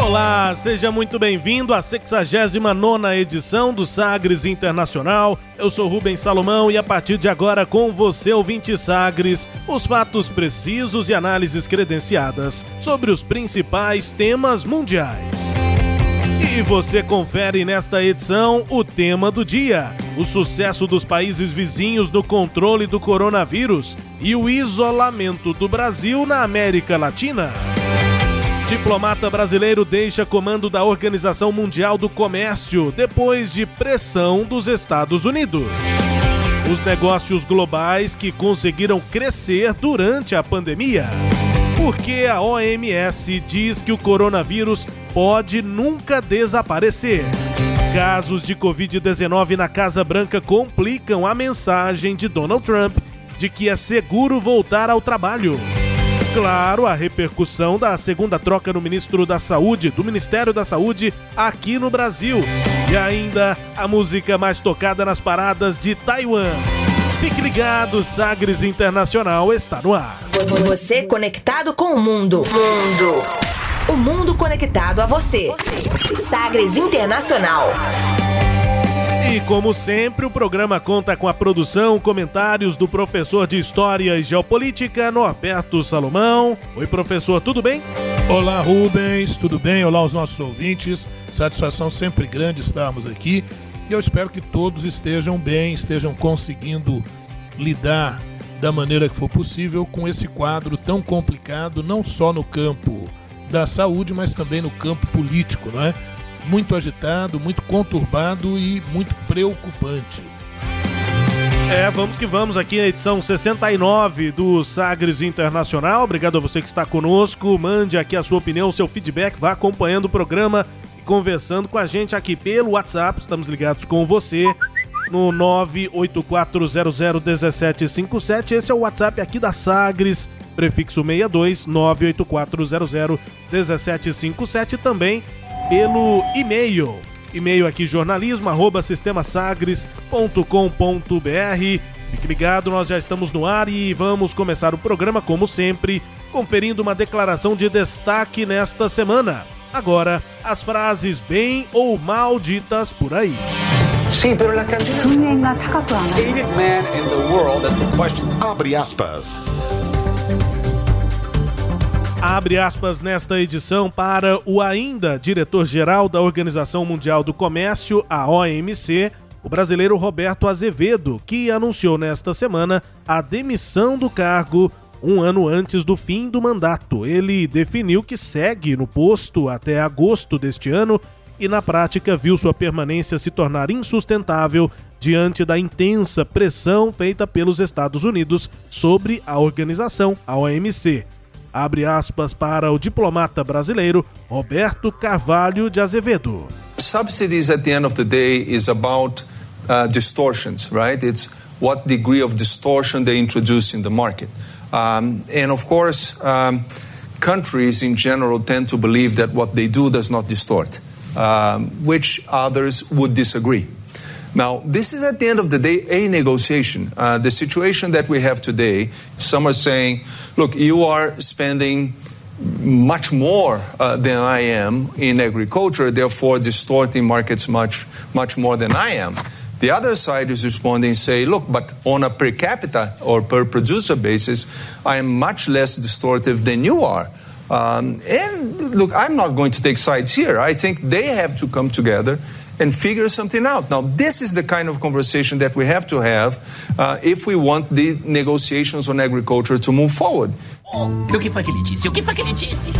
Olá, seja muito bem-vindo à 69 edição do Sagres Internacional. Eu sou Rubens Salomão e a partir de agora com você, ouvinte Sagres, os fatos precisos e análises credenciadas sobre os principais temas mundiais. E você confere nesta edição o tema do dia: o sucesso dos países vizinhos no controle do coronavírus e o isolamento do Brasil na América Latina. Diplomata brasileiro deixa comando da Organização Mundial do Comércio depois de pressão dos Estados Unidos. Os negócios globais que conseguiram crescer durante a pandemia. Porque a OMS diz que o coronavírus pode nunca desaparecer. Casos de Covid-19 na Casa Branca complicam a mensagem de Donald Trump de que é seguro voltar ao trabalho claro, a repercussão da segunda troca no ministro da Saúde, do Ministério da Saúde, aqui no Brasil. E ainda a música mais tocada nas paradas de Taiwan. Fique ligado, Sagres Internacional está no ar. Você conectado com o mundo. Mundo. O mundo conectado a você. Sagres Internacional. E como sempre, o programa conta com a produção, comentários do professor de História e Geopolítica, Norberto Salomão. Oi, professor, tudo bem? Olá, Rubens, tudo bem? Olá aos nossos ouvintes. Satisfação sempre grande estarmos aqui. E eu espero que todos estejam bem, estejam conseguindo lidar da maneira que for possível com esse quadro tão complicado, não só no campo da saúde, mas também no campo político, não é? Muito agitado, muito conturbado e muito preocupante. É, vamos que vamos aqui na edição 69 do Sagres Internacional. Obrigado a você que está conosco. Mande aqui a sua opinião, seu feedback, vá acompanhando o programa e conversando com a gente aqui pelo WhatsApp. Estamos ligados com você no 984001757. Esse é o WhatsApp aqui da Sagres, prefixo 62 984001757 também pelo e-mail. E-mail aqui jornalismo arroba sistemasagres.com.br. Fique ligado, nós já estamos no ar e vamos começar o programa como sempre, conferindo uma declaração de destaque nesta semana. Agora, as frases bem ou mal ditas por aí. Sim, Abre aspas abre aspas nesta edição para o ainda diretor-geral da Organização Mundial do Comércio, a OMC, o brasileiro Roberto Azevedo, que anunciou nesta semana a demissão do cargo um ano antes do fim do mandato. Ele definiu que segue no posto até agosto deste ano e, na prática, viu sua permanência se tornar insustentável diante da intensa pressão feita pelos Estados Unidos sobre a organização, a OMC. Abre aspas para o diplomata brasileiro Roberto Carvalho de Azevedo. Subsidies at the end of the day is about uh, distortions, right? It's what degree of distortion they introduce in the market. Um, and of course, um, countries in general tend to believe that what they do does not distort, um, which others would disagree. Now, this is at the end of the day a negotiation. Uh, the situation that we have today, some are saying, look, you are spending much more uh, than I am in agriculture, therefore distorting markets much, much more than I am. The other side is responding, say, look, but on a per capita or per producer basis, I am much less distortive than you are. Um, and look, I'm not going to take sides here. I think they have to come together and figure something out. Now, this is the kind of conversation that we have to have uh, if we want the negotiations on agriculture to move forward. Oh, o que foi que ele disse? O que foi que ele disse?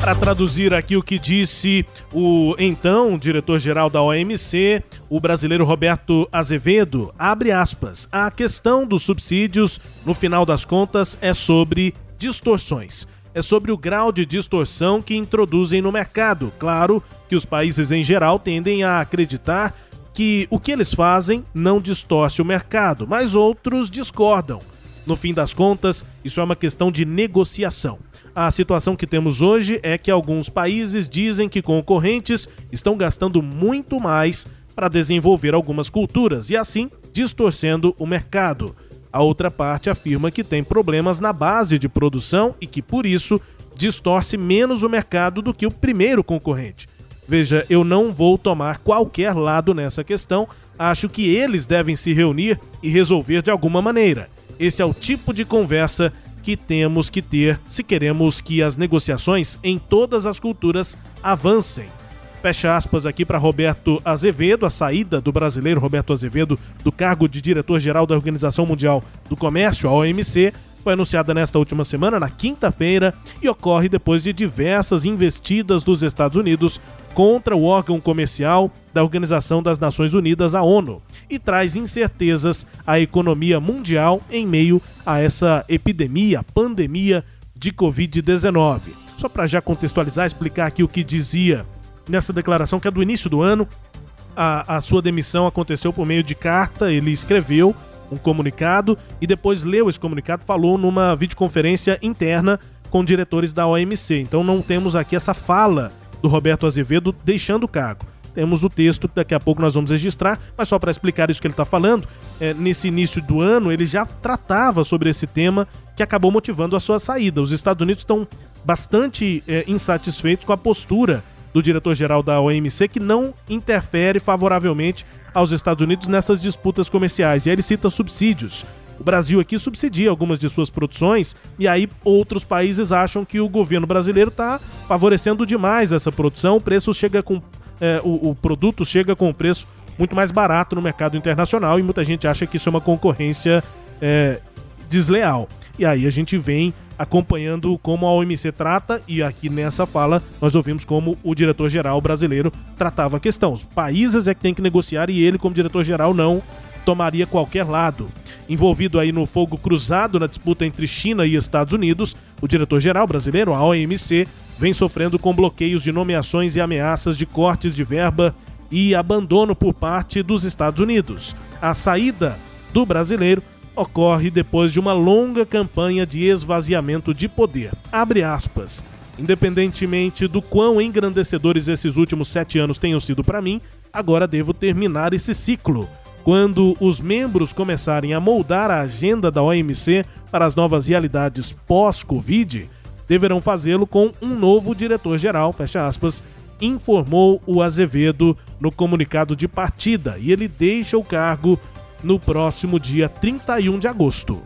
Para traduzir aqui o que disse o então diretor-geral da OMC, o brasileiro Roberto Azevedo, abre aspas, a questão dos subsídios, no final das contas, é sobre distorções. É sobre o grau de distorção que introduzem no mercado. Claro que os países em geral tendem a acreditar que o que eles fazem não distorce o mercado, mas outros discordam. No fim das contas, isso é uma questão de negociação. A situação que temos hoje é que alguns países dizem que concorrentes estão gastando muito mais para desenvolver algumas culturas e assim distorcendo o mercado. A outra parte afirma que tem problemas na base de produção e que por isso distorce menos o mercado do que o primeiro concorrente. Veja, eu não vou tomar qualquer lado nessa questão, acho que eles devem se reunir e resolver de alguma maneira. Esse é o tipo de conversa que temos que ter se queremos que as negociações em todas as culturas avancem. Fecha aspas aqui para Roberto Azevedo, a saída do brasileiro Roberto Azevedo do cargo de diretor-geral da Organização Mundial do Comércio, a OMC, foi anunciada nesta última semana, na quinta-feira, e ocorre depois de diversas investidas dos Estados Unidos contra o órgão comercial da Organização das Nações Unidas, a ONU, e traz incertezas à economia mundial em meio a essa epidemia, pandemia de Covid-19. Só para já contextualizar, explicar aqui o que dizia nessa declaração, que é do início do ano. A, a sua demissão aconteceu por meio de carta, ele escreveu um comunicado e depois leu esse comunicado, falou numa videoconferência interna com diretores da OMC. Então não temos aqui essa fala do Roberto Azevedo deixando o cargo. Temos o texto que daqui a pouco nós vamos registrar, mas só para explicar isso que ele está falando, é, nesse início do ano ele já tratava sobre esse tema que acabou motivando a sua saída. Os Estados Unidos estão bastante é, insatisfeitos com a postura do diretor-geral da OMC que não interfere favoravelmente aos Estados Unidos nessas disputas comerciais. E aí ele cita subsídios. O Brasil aqui subsidia algumas de suas produções e aí outros países acham que o governo brasileiro está favorecendo demais essa produção. O preço chega com é, o, o produto chega com um preço muito mais barato no mercado internacional e muita gente acha que isso é uma concorrência é, desleal. E aí a gente vem acompanhando como a OMC trata, e aqui nessa fala nós ouvimos como o diretor-geral brasileiro tratava a questão. Os países é que tem que negociar e ele, como diretor-geral, não tomaria qualquer lado. Envolvido aí no fogo cruzado na disputa entre China e Estados Unidos, o diretor-geral brasileiro, a OMC, vem sofrendo com bloqueios de nomeações e ameaças de cortes de verba e abandono por parte dos Estados Unidos. A saída do brasileiro ocorre depois de uma longa campanha de esvaziamento de poder. Abre aspas. Independentemente do quão engrandecedores esses últimos sete anos tenham sido para mim, agora devo terminar esse ciclo. Quando os membros começarem a moldar a agenda da OMC para as novas realidades pós-Covid, deverão fazê-lo com um novo diretor-geral, fecha aspas, informou o Azevedo no comunicado de partida, e ele deixa o cargo no próximo dia 31 de agosto.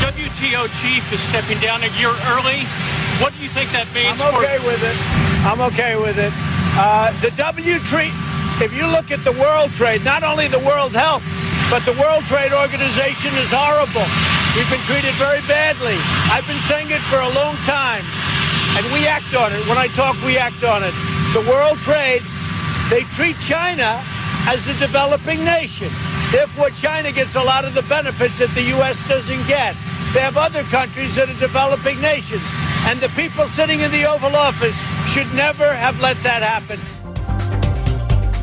WTO chief is stepping down a year early. What do you think that means? I'm okay with it. I'm okay with it. Uh, the W trade, if you look at the world trade, not only the World Health, but the World Trade Organization is horrible. We've been treated very badly. I've been saying it for a long time, and we act on it. When I talk, we act on it. The World Trade, they treat China as a developing nation. Therefore, China gets a lot of the benefits that the U.S. doesn't get. They have other countries that are developing nations. And the people sitting in the Oval Office should never have let that happen.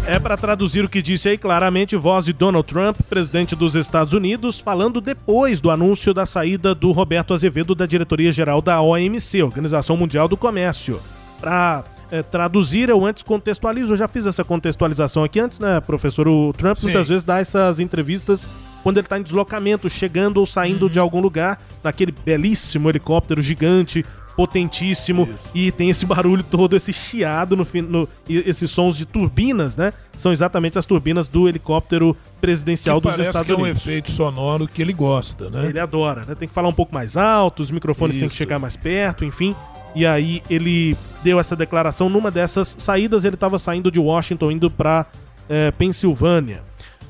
É para traduzir o que disse aí claramente voz de Donald Trump, presidente dos Estados Unidos, falando depois do anúncio da saída do Roberto Azevedo da diretoria-geral da OMC, Organização Mundial do Comércio. Para é, traduzir, eu antes contextualizo. Eu já fiz essa contextualização aqui antes, né, professor? O Trump Sim. muitas vezes dá essas entrevistas quando ele está em deslocamento, chegando ou saindo uhum. de algum lugar, naquele belíssimo helicóptero gigante, potentíssimo, Isso. e tem esse barulho todo, esse chiado no fim, no, esses sons de turbinas, né? São exatamente as turbinas do helicóptero presidencial que dos Estados Unidos. que é um efeito sonoro que ele gosta, né? Ele adora, né? Tem que falar um pouco mais alto, os microfones Isso. têm que chegar mais perto, enfim. E aí ele deu essa declaração numa dessas saídas. Ele estava saindo de Washington, indo para é, Pensilvânia.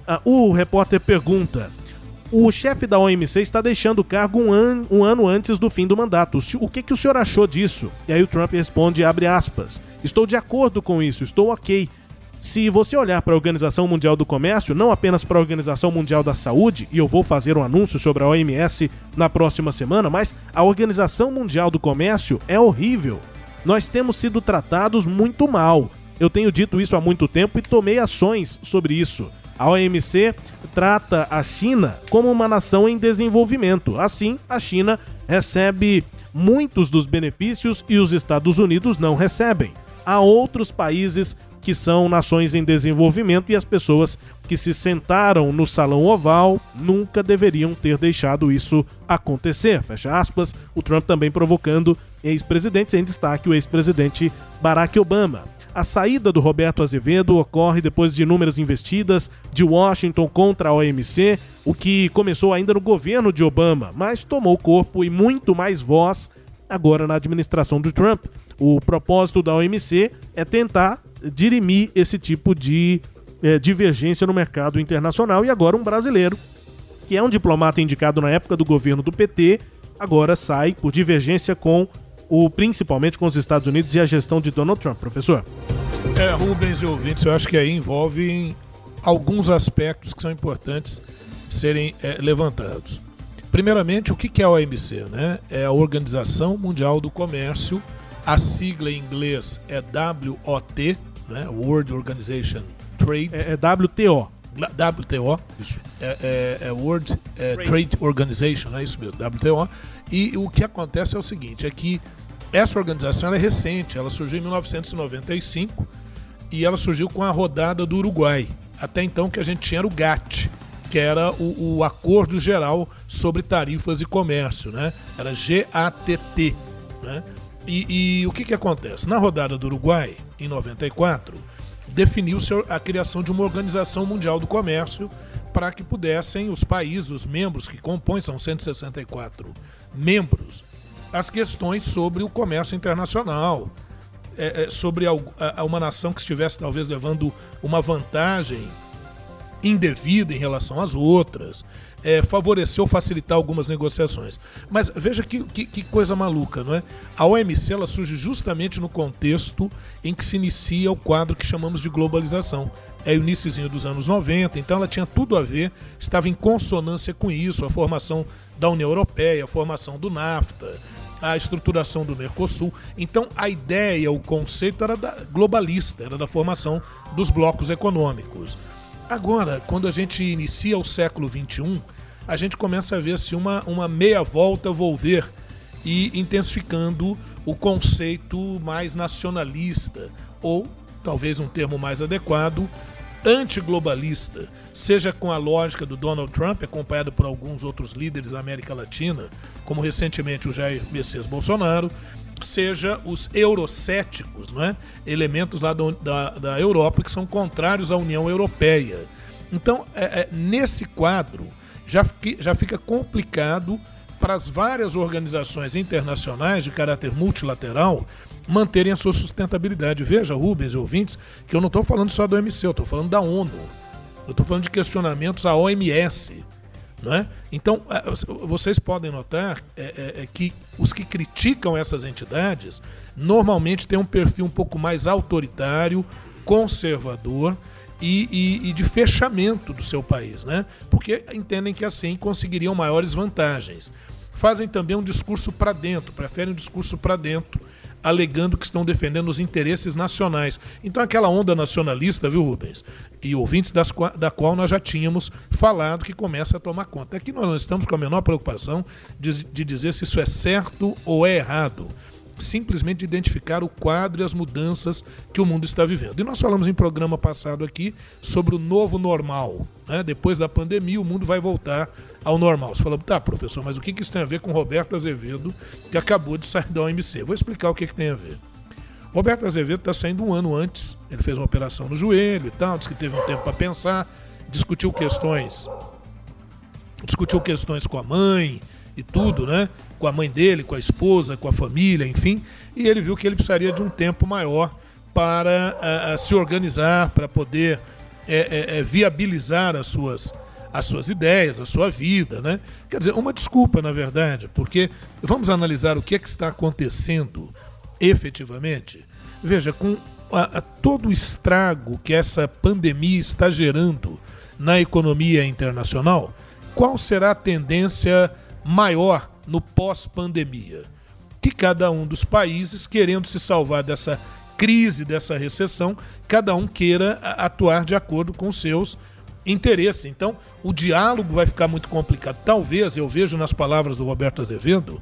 Ah, o repórter pergunta: o chefe da OMC está deixando o cargo um, an um ano antes do fim do mandato. O que, que o senhor achou disso? E aí o Trump responde, abre aspas, estou de acordo com isso, estou ok. Se você olhar para a Organização Mundial do Comércio, não apenas para a Organização Mundial da Saúde, e eu vou fazer um anúncio sobre a OMS na próxima semana, mas a Organização Mundial do Comércio é horrível. Nós temos sido tratados muito mal. Eu tenho dito isso há muito tempo e tomei ações sobre isso. A OMC trata a China como uma nação em desenvolvimento. Assim, a China recebe muitos dos benefícios e os Estados Unidos não recebem. Há outros países que são nações em desenvolvimento e as pessoas que se sentaram no salão oval nunca deveriam ter deixado isso acontecer. Fecha aspas. O Trump também provocando ex-presidentes, em destaque o ex-presidente Barack Obama. A saída do Roberto Azevedo ocorre depois de inúmeras investidas de Washington contra a OMC, o que começou ainda no governo de Obama, mas tomou corpo e muito mais voz agora na administração do Trump. O propósito da OMC é tentar dirimir esse tipo de é, divergência no mercado internacional e agora um brasileiro, que é um diplomata indicado na época do governo do PT, agora sai por divergência com o principalmente com os Estados Unidos e a gestão de Donald Trump, professor? É, Rubens e ouvintes, eu acho que aí envolve alguns aspectos que são importantes serem é, levantados. Primeiramente, o que é a OMC? Né? É a Organização Mundial do Comércio, a sigla em inglês é WOT, né? World Organization Trade. É, é WTO. WTO, isso. É, é, é World é, Trade Organization, é isso mesmo, WTO. E o que acontece é o seguinte, é que essa organização é recente, ela surgiu em 1995 e ela surgiu com a rodada do Uruguai. Até então que a gente tinha o GATT, que era o, o Acordo Geral sobre Tarifas e Comércio, né? Era GATT, né? E, e o que, que acontece? Na rodada do Uruguai, em 94, definiu-se a criação de uma Organização Mundial do Comércio para que pudessem os países, os membros que compõem, são 164 membros, as questões sobre o comércio internacional, é, é, sobre uma nação que estivesse talvez levando uma vantagem indevida em relação às outras, é, favorecer ou facilitar algumas negociações. Mas veja que, que, que, coisa maluca, não é? A OMC ela surge justamente no contexto em que se inicia o quadro que chamamos de globalização. É o iníciozinho dos anos 90, então ela tinha tudo a ver, estava em consonância com isso, a formação da União Europeia, a formação do NAFTA, a estruturação do Mercosul. Então a ideia, o conceito era da globalista, era da formação dos blocos econômicos. Agora, quando a gente inicia o século XXI, a gente começa a ver se uma, uma meia volta volver e intensificando o conceito mais nacionalista, ou talvez um termo mais adequado, antiglobalista, seja com a lógica do Donald Trump, acompanhado por alguns outros líderes da América Latina, como recentemente o Jair Messias Bolsonaro, seja os eurocéticos, não é? elementos lá da, da Europa que são contrários à União Europeia. Então, é, é, nesse quadro, já, já fica complicado para as várias organizações internacionais de caráter multilateral manterem a sua sustentabilidade. Veja, Rubens e ouvintes, que eu não estou falando só do OMC, eu estou falando da ONU. Eu estou falando de questionamentos à OMS. Não é? Então, é, vocês podem notar é, é, que os que criticam essas entidades normalmente têm um perfil um pouco mais autoritário, conservador e, e, e de fechamento do seu país, né? porque entendem que assim conseguiriam maiores vantagens. Fazem também um discurso para dentro, preferem um discurso para dentro alegando que estão defendendo os interesses nacionais. Então, aquela onda nacionalista, viu, Rubens? E ouvintes das, da qual nós já tínhamos falado que começa a tomar conta. Aqui nós não estamos com a menor preocupação de, de dizer se isso é certo ou é errado simplesmente identificar o quadro e as mudanças que o mundo está vivendo. E nós falamos em programa passado aqui sobre o novo normal. Né? Depois da pandemia, o mundo vai voltar ao normal. Você falou, tá, professor, mas o que isso tem a ver com Roberto Azevedo, que acabou de sair da OMC? Vou explicar o que, que tem a ver. Roberto Azevedo está saindo um ano antes, ele fez uma operação no joelho e tal, disse que teve um tempo para pensar, discutiu questões, discutiu questões com a mãe e tudo, né? Com a mãe dele, com a esposa, com a família, enfim, e ele viu que ele precisaria de um tempo maior para uh, se organizar, para poder é, é, viabilizar as suas, as suas ideias, a sua vida. Né? Quer dizer, uma desculpa, na verdade, porque vamos analisar o que, é que está acontecendo efetivamente. Veja, com a, a, todo o estrago que essa pandemia está gerando na economia internacional, qual será a tendência maior no pós-pandemia? Que cada um dos países, querendo se salvar dessa crise, dessa recessão, cada um queira atuar de acordo com seus interesses. Então, o diálogo vai ficar muito complicado. Talvez, eu vejo nas palavras do Roberto Azevedo,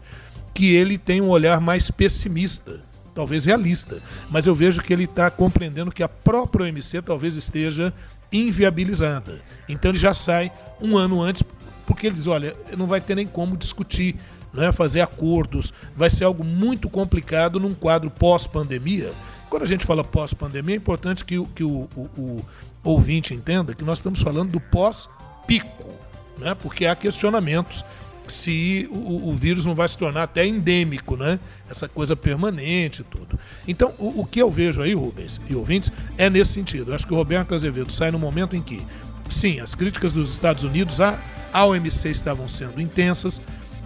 que ele tem um olhar mais pessimista, talvez realista, mas eu vejo que ele está compreendendo que a própria OMC talvez esteja inviabilizada. Então ele já sai um ano antes, porque ele diz: olha, não vai ter nem como discutir, não é fazer acordos, vai ser algo muito complicado num quadro pós-pandemia. Quando a gente fala pós-pandemia, é importante que, que o, o, o, ouvinte entenda que nós estamos falando do pós-pico, né? porque há questionamentos se o, o, vírus não vai se tornar até endêmico, né? Essa coisa permanente e tudo. Então, o, o, que eu vejo aí, Rubens e ouvintes, é nesse sentido. Eu acho que o Roberto Azevedo sai no momento em que, sim, as críticas dos Estados Unidos à, à OMC estavam sendo intensas,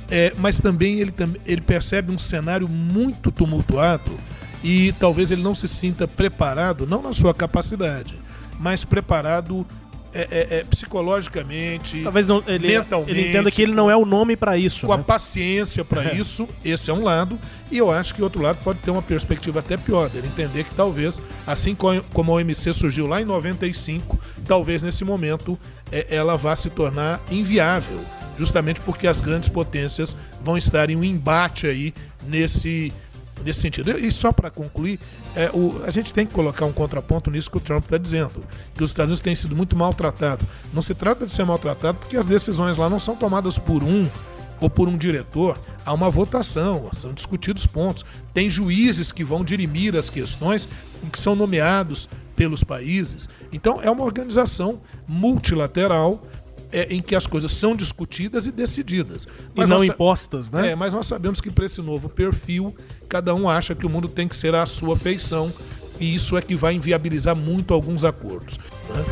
é, mas também ele, ele percebe um cenário muito tumultuado e talvez ele não se sinta preparado, não na sua capacidade, mas preparado é, é, é, psicologicamente, Talvez não, ele, mentalmente. Ele entenda que ele não é o nome para isso. Com né? a paciência para isso, esse é um lado. E eu acho que o outro lado pode ter uma perspectiva até pior, dele entender que talvez, assim como a OMC surgiu lá em 95, talvez nesse momento é, ela vá se tornar inviável. Justamente porque as grandes potências vão estar em um embate aí nesse nesse sentido. E só para concluir, é, o, a gente tem que colocar um contraponto nisso que o Trump está dizendo, que os Estados Unidos têm sido muito maltratados. Não se trata de ser maltratado porque as decisões lá não são tomadas por um ou por um diretor, há uma votação, são discutidos pontos. Tem juízes que vão dirimir as questões que são nomeados pelos países. Então é uma organização multilateral é, em que as coisas são discutidas e decididas. Mas e não impostas, né? É, mas nós sabemos que para esse novo perfil, cada um acha que o mundo tem que ser à sua feição, e isso é que vai inviabilizar muito alguns acordos. Né?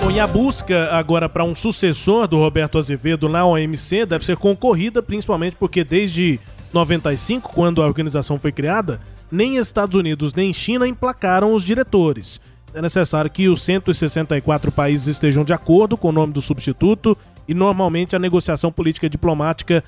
Bom, e a busca agora para um sucessor do Roberto Azevedo na OMC deve ser concorrida, principalmente porque desde 95, quando a organização foi criada, nem Estados Unidos nem China emplacaram os diretores é necessário que os 164 países estejam de acordo com o nome do substituto e normalmente a negociação política e diplomática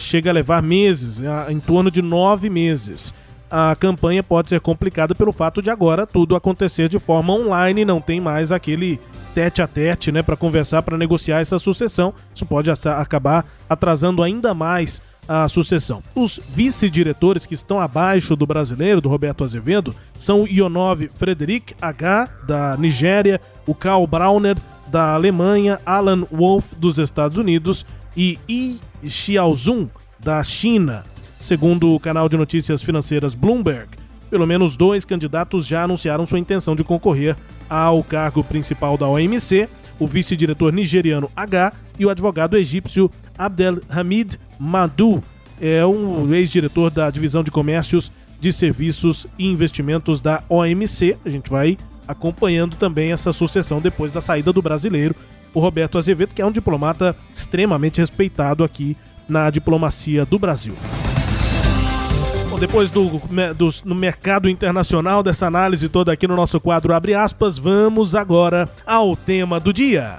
chega a levar meses, em torno de nove meses. A campanha pode ser complicada pelo fato de agora tudo acontecer de forma online, não tem mais aquele tete a tete, né, para conversar, para negociar essa sucessão. Isso pode acabar atrasando ainda mais a sucessão. Os vice-diretores que estão abaixo do brasileiro, do Roberto Azevedo, são Ionov Frederic H, da Nigéria, o Karl Brauner, da Alemanha, Alan Wolf, dos Estados Unidos e Yi Xiaozun, da China. Segundo o canal de notícias financeiras Bloomberg, pelo menos dois candidatos já anunciaram sua intenção de concorrer ao cargo principal da OMC, o vice-diretor nigeriano H e o advogado egípcio Abdelhamid Madu, é um ex-diretor da divisão de comércios de serviços e investimentos da OMC. A gente vai acompanhando também essa sucessão depois da saída do brasileiro, o Roberto Azevedo, que é um diplomata extremamente respeitado aqui na diplomacia do Brasil. Bom, depois do, do, no mercado internacional, dessa análise toda aqui no nosso quadro Abre aspas, vamos agora ao tema do dia.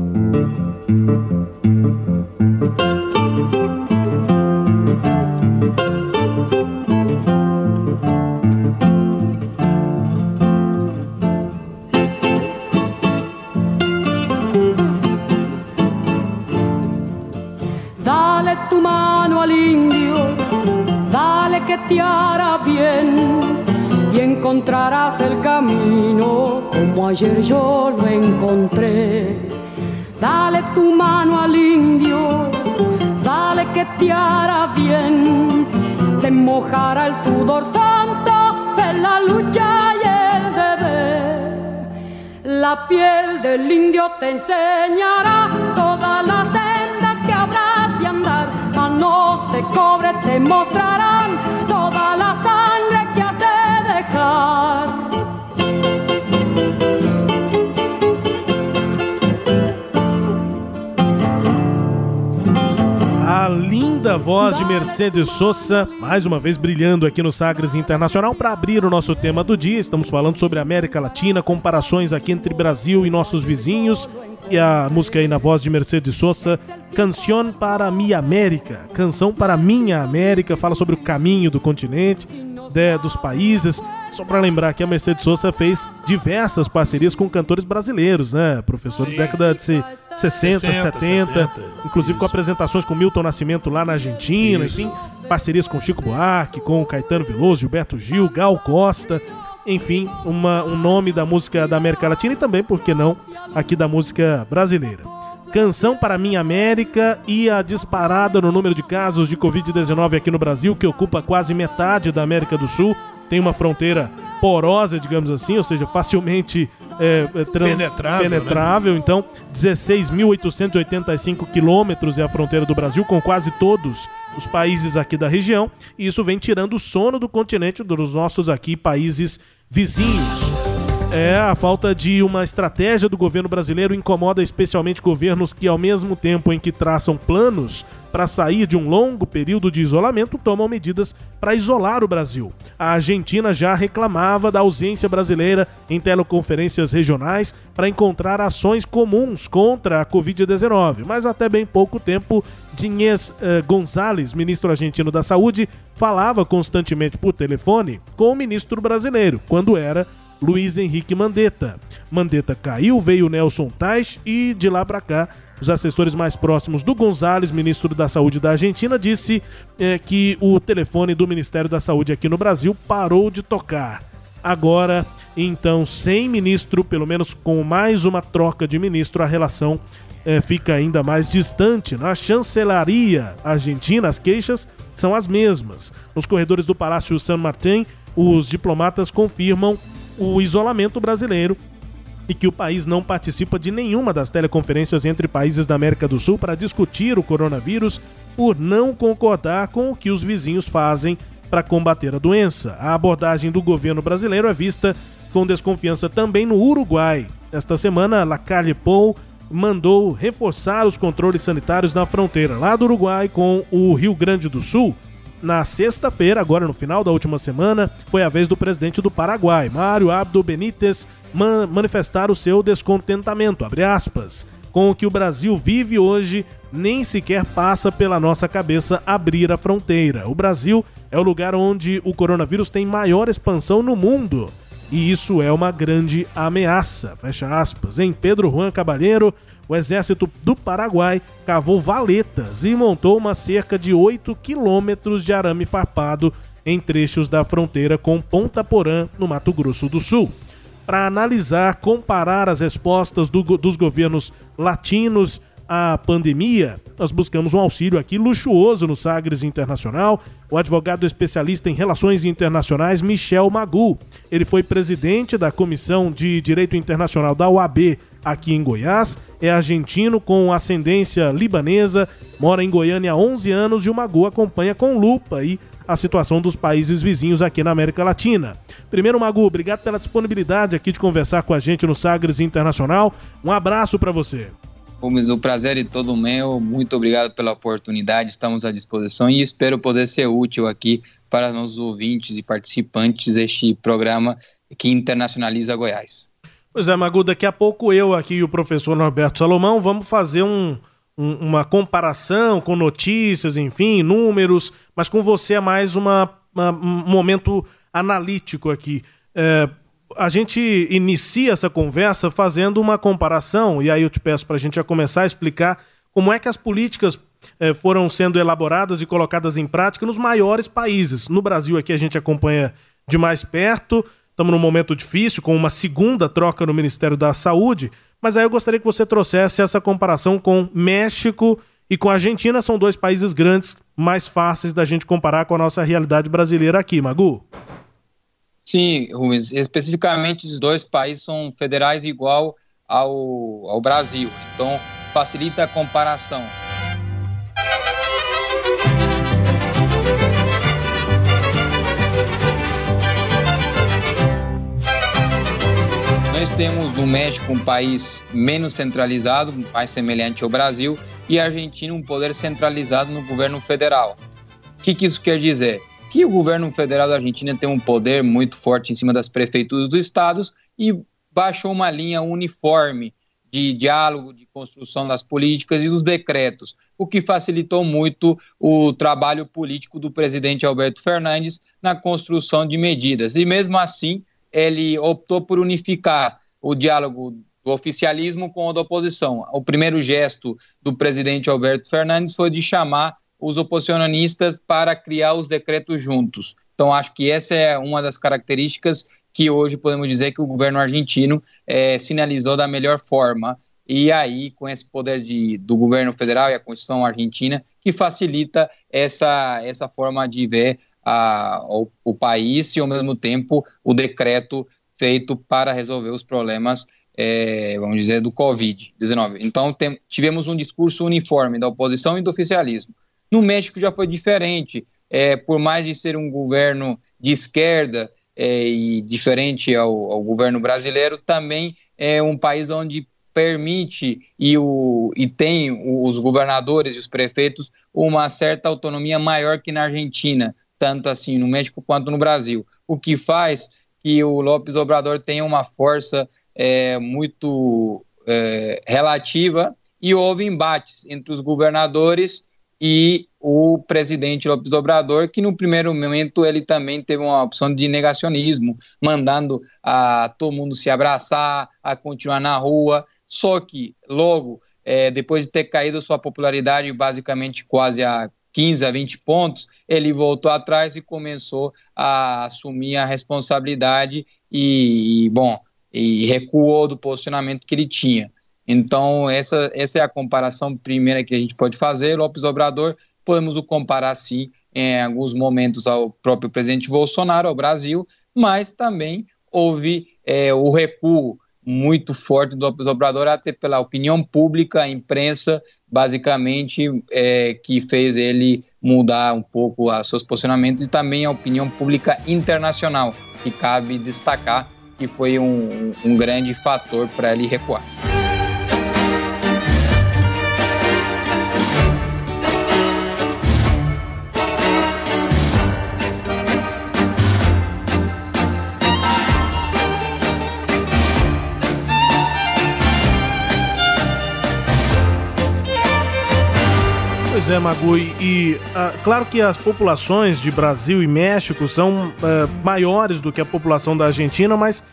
Encontrarás el camino como ayer yo lo encontré. Dale tu mano al indio, dale que te hará bien, te mojará el sudor santo de la lucha y el deber. La piel del indio te enseñará todas las sendas que habrás de andar, manos de cobre te Linda voz de Mercedes Sosa, mais uma vez brilhando aqui no Sagres Internacional para abrir o nosso tema do dia. Estamos falando sobre América Latina, comparações aqui entre Brasil e nossos vizinhos. E a música aí na voz de Mercedes Sosa, Canção para Minha América, Canção para Minha América, fala sobre o caminho do continente, de, dos países. Só para lembrar que a Mercedes Sosa fez diversas parcerias com cantores brasileiros, né? Professor Sim. da década de 60, 60 70, 70, inclusive isso. com apresentações com Milton Nascimento lá na Argentina, isso. enfim, parcerias com Chico Buarque, com Caetano Veloso, Gilberto Gil, Gal Costa enfim, uma, um nome da música da América Latina e também, por que não, aqui da música brasileira. Canção para Minha América e a disparada no número de casos de Covid-19 aqui no Brasil, que ocupa quase metade da América do Sul, tem uma fronteira porosa, digamos assim, ou seja, facilmente é, é penetrável. penetrável. Né? Então, 16.885 quilômetros é a fronteira do Brasil, com quase todos os países aqui da região, e isso vem tirando o sono do continente dos nossos aqui países vizinhos. É, a falta de uma estratégia do governo brasileiro incomoda especialmente governos que, ao mesmo tempo em que traçam planos para sair de um longo período de isolamento, tomam medidas para isolar o Brasil. A Argentina já reclamava da ausência brasileira em teleconferências regionais para encontrar ações comuns contra a Covid-19, mas até bem pouco tempo, Dinhês eh, Gonzalez, ministro argentino da Saúde, falava constantemente por telefone com o ministro brasileiro, quando era Luiz Henrique Mandetta. Mandetta caiu, veio Nelson Tais e de lá para cá os assessores mais próximos do Gonzalez, ministro da Saúde da Argentina, disse é, que o telefone do Ministério da Saúde aqui no Brasil parou de tocar. Agora, então, sem ministro, pelo menos com mais uma troca de ministro, a relação é, fica ainda mais distante. Na chancelaria argentina, as queixas são as mesmas. Nos corredores do Palácio San Martín, os diplomatas confirmam o isolamento brasileiro e que o país não participa de nenhuma das teleconferências entre países da América do Sul para discutir o coronavírus por não concordar com o que os vizinhos fazem para combater a doença. A abordagem do governo brasileiro é vista com desconfiança também no Uruguai. Esta semana, Lacalle Pou mandou reforçar os controles sanitários na fronteira lá do Uruguai com o Rio Grande do Sul na sexta-feira, agora no final da última semana, foi a vez do presidente do Paraguai, Mário Abdo Benítez, man manifestar o seu descontentamento, aspas, com o que o Brasil vive hoje, nem sequer passa pela nossa cabeça abrir a fronteira. O Brasil é o lugar onde o coronavírus tem maior expansão no mundo. E isso é uma grande ameaça. Fecha aspas. Em Pedro Juan Cabalheiro, o exército do Paraguai cavou valetas e montou uma cerca de 8 quilômetros de arame farpado em trechos da fronteira com Ponta Porã, no Mato Grosso do Sul. Para analisar, comparar as respostas do, dos governos latinos à pandemia, nós buscamos um auxílio aqui luxuoso no Sagres Internacional, o advogado especialista em relações internacionais Michel Magu. Ele foi presidente da Comissão de Direito Internacional da OAB aqui em Goiás, é argentino com ascendência libanesa, mora em Goiânia há 11 anos e o Magu acompanha com lupa aí a situação dos países vizinhos aqui na América Latina. Primeiro, Magu, obrigado pela disponibilidade aqui de conversar com a gente no Sagres Internacional. Um abraço para você. Gomes, o prazer é todo meu. Muito obrigado pela oportunidade. Estamos à disposição e espero poder ser útil aqui para nossos ouvintes e participantes deste programa que internacionaliza Goiás. Pois é, Magu, daqui a pouco eu aqui e o professor Norberto Salomão vamos fazer um, um, uma comparação com notícias, enfim, números, mas com você é mais uma, uma um momento analítico aqui. É, a gente inicia essa conversa fazendo uma comparação, e aí eu te peço para a gente já começar a explicar como é que as políticas é, foram sendo elaboradas e colocadas em prática nos maiores países. No Brasil, aqui a gente acompanha de mais perto. Estamos num momento difícil, com uma segunda troca no Ministério da Saúde, mas aí eu gostaria que você trouxesse essa comparação com México e com a Argentina. São dois países grandes, mais fáceis da gente comparar com a nossa realidade brasileira aqui, Magu. Sim, Rubens. Especificamente, os dois países são federais igual ao, ao Brasil, então facilita a comparação. nós temos no México um país menos centralizado, mais semelhante ao Brasil, e a Argentina um poder centralizado no governo federal. O que, que isso quer dizer? Que o governo federal da Argentina tem um poder muito forte em cima das prefeituras dos estados e baixou uma linha uniforme de diálogo, de construção das políticas e dos decretos, o que facilitou muito o trabalho político do presidente Alberto Fernandes na construção de medidas. E mesmo assim, ele optou por unificar o diálogo do oficialismo com o da oposição. O primeiro gesto do presidente Alberto Fernandes foi de chamar os oposicionistas para criar os decretos juntos. Então, acho que essa é uma das características que hoje podemos dizer que o governo argentino é, sinalizou da melhor forma. E aí, com esse poder de, do governo federal e a Constituição argentina, que facilita essa, essa forma de ver a, o, o país e, ao mesmo tempo, o decreto feito para resolver os problemas, é, vamos dizer, do Covid-19. Então, tem, tivemos um discurso uniforme da oposição e do oficialismo. No México já foi diferente, é, por mais de ser um governo de esquerda é, e diferente ao, ao governo brasileiro, também é um país onde permite e, o, e tem os governadores e os prefeitos uma certa autonomia maior que na Argentina, tanto assim no México quanto no Brasil. O que faz que o Lopes Obrador tenha uma força é, muito é, relativa e houve embates entre os governadores e o presidente Lopes Obrador, que no primeiro momento ele também teve uma opção de negacionismo, mandando a todo mundo se abraçar, a continuar na rua, só que logo, é, depois de ter caído sua popularidade basicamente quase a 15 a 20 pontos, ele voltou atrás e começou a assumir a responsabilidade e, bom, e recuou do posicionamento que ele tinha. Então, essa, essa é a comparação primeira que a gente pode fazer. Lopes Obrador, podemos o comparar, sim, em alguns momentos ao próprio presidente Bolsonaro, ao Brasil, mas também houve é, o recuo muito forte do Lopes Obrador, até pela opinião pública, a imprensa, basicamente, é, que fez ele mudar um pouco os seus posicionamentos e também a opinião pública internacional, que cabe destacar que foi um, um grande fator para ele recuar. Pois é, Magu, e, e ah, claro que as populações de Brasil e México são ah, maiores do que a população da Argentina, mas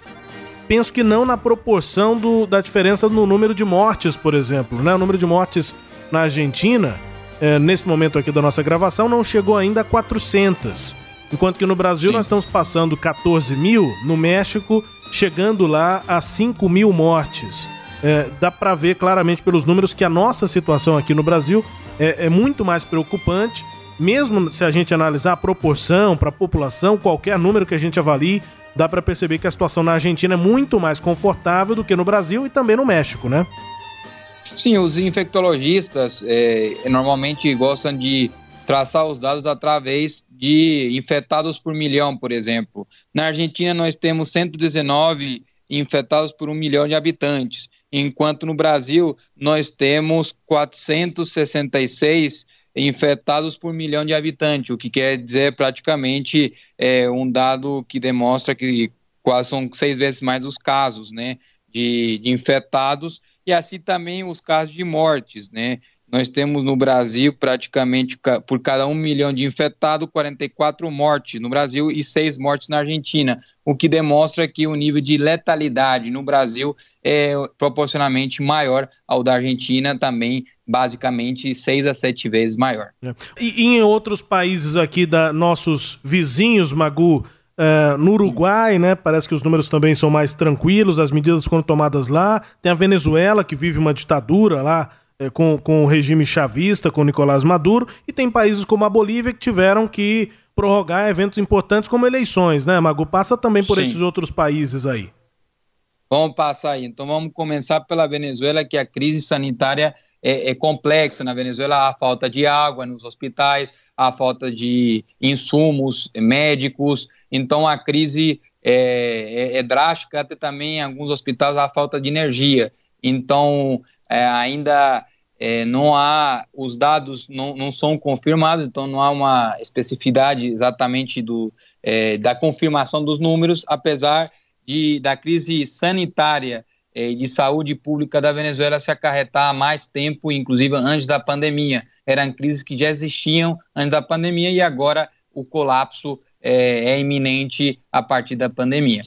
penso que não na proporção do, da diferença no número de mortes, por exemplo. Né? O número de mortes na Argentina, eh, nesse momento aqui da nossa gravação, não chegou ainda a 400. Enquanto que no Brasil Sim. nós estamos passando 14 mil, no México chegando lá a 5 mil mortes. É, dá para ver claramente pelos números que a nossa situação aqui no Brasil é, é muito mais preocupante. Mesmo se a gente analisar a proporção para a população, qualquer número que a gente avalie, dá para perceber que a situação na Argentina é muito mais confortável do que no Brasil e também no México, né? Sim, os infectologistas é, normalmente gostam de traçar os dados através de infectados por milhão, por exemplo. Na Argentina, nós temos 119 infectados por um milhão de habitantes enquanto no Brasil nós temos 466 infectados por milhão de habitantes, o que quer dizer praticamente é, um dado que demonstra que quase são seis vezes mais os casos, né, de, de infectados e assim também os casos de mortes, né, nós temos no Brasil praticamente por cada um milhão de infectados, 44 mortes no Brasil e 6 mortes na Argentina, o que demonstra que o nível de letalidade no Brasil é proporcionalmente maior ao da Argentina, também basicamente 6 a 7 vezes maior. É. E, em outros países aqui da nossos vizinhos, Magu, Uh, no Uruguai, né? Parece que os números também são mais tranquilos, as medidas foram tomadas lá. Tem a Venezuela, que vive uma ditadura lá é, com, com o regime chavista, com Nicolás Maduro, e tem países como a Bolívia que tiveram que prorrogar eventos importantes como eleições, né, Mago? Passa também por Sim. esses outros países aí. Vamos passar aí. Então vamos começar pela Venezuela, que a crise sanitária é, é, complexa. Na Venezuela há falta de água nos hospitais, há falta de insumos médicos. Então a crise é, é, é drástica, até também em alguns hospitais há falta de energia. Então é, ainda é, não há, os dados não, não são confirmados, então não há uma especificidade exatamente do, é, da confirmação dos números, apesar de, da crise sanitária e de saúde pública da Venezuela se acarretar há mais tempo, inclusive antes da pandemia. Eram crises que já existiam antes da pandemia e agora o colapso é, é iminente a partir da pandemia.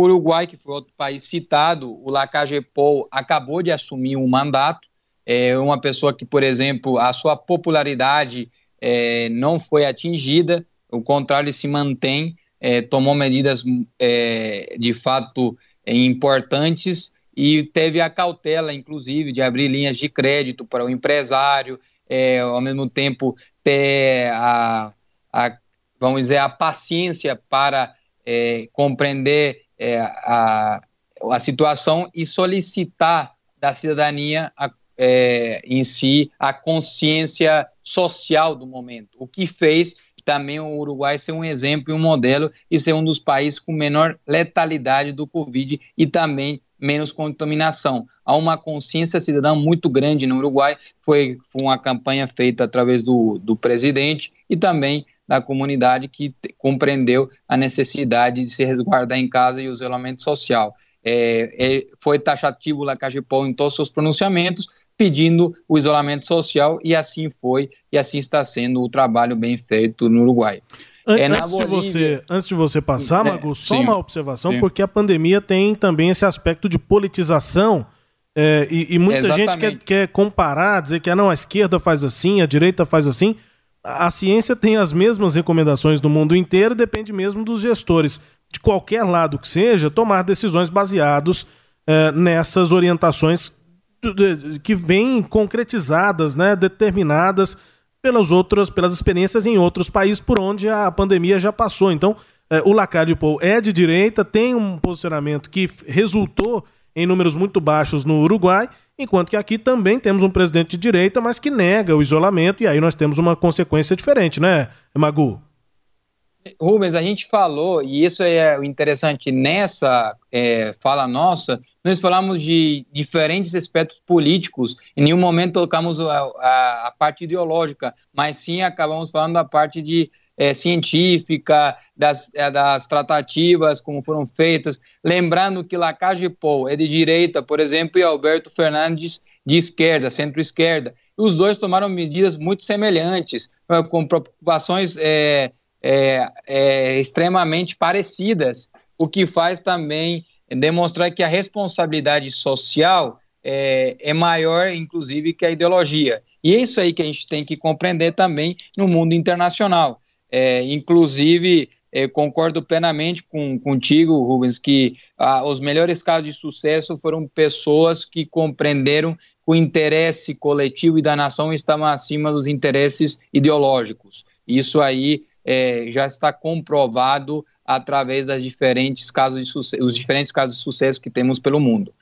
Uruguai, que foi outro país citado, o Lacagepol acabou de assumir um mandato, é uma pessoa que, por exemplo, a sua popularidade é, não foi atingida, o contrário, ele se mantém, é, tomou medidas é, de fato importantes e teve a cautela, inclusive, de abrir linhas de crédito para o empresário, é, ao mesmo tempo ter a, a, vamos dizer, a paciência para é, compreender é, a, a situação e solicitar da cidadania a, é, em si a consciência social do momento, o que fez também o Uruguai ser um exemplo e um modelo e ser um dos países com menor letalidade do Covid e também menos contaminação. Há uma consciência cidadã muito grande no Uruguai, foi, foi uma campanha feita através do, do presidente e também da comunidade que compreendeu a necessidade de se resguardar em casa e o isolamento social. É, é, foi taxativo o Lacagepol em todos os seus pronunciamentos, pedindo o isolamento social, e assim foi, e assim está sendo o trabalho bem feito no Uruguai. É, antes, Bolívia... de você, antes de você passar, é, Mago, só sim, uma observação, sim. porque a pandemia tem também esse aspecto de politização. É, e, e, muita Exatamente. gente quer, quer, comparar, dizer que ah, não, a esquerda faz assim, a direita faz assim. A, ciência tem as mesmas recomendações do mundo inteiro, depende mesmo dos gestores, de qualquer lado que seja, tomar decisões baseados é, nessas orientações que vêm concretizadas, né, determinadas pelas outras, pelas experiências em outros países por onde a pandemia já passou. Então, é, o Lacarde Paul é de direita, tem um posicionamento que resultou em números muito baixos no Uruguai, enquanto que aqui também temos um presidente de direita, mas que nega o isolamento, e aí nós temos uma consequência diferente, né, Magu? Rubens, a gente falou, e isso é interessante, nessa é, fala nossa, nós falamos de diferentes aspectos políticos, em nenhum momento tocamos a, a, a parte ideológica, mas sim acabamos falando da parte de é, científica, das, é, das tratativas, como foram feitas, lembrando que Lacage Paul é de direita, por exemplo, e Alberto Fernandes de esquerda, centro-esquerda, os dois tomaram medidas muito semelhantes, com preocupações é, extremamente parecidas, o que faz também demonstrar que a responsabilidade social é, é, maior, inclusive, que a ideologia. E é isso aí que a gente tem que compreender também no mundo internacional. É, inclusive, é, concordo plenamente com, contigo, Rubens, que ah, os melhores casos de sucesso foram pessoas que compreenderam que o interesse coletivo e da nação estavam acima dos interesses ideológicos. Isso aí é, já está comprovado através das diferentes casos de sucesso, os diferentes casos de sucesso que temos pelo mundo.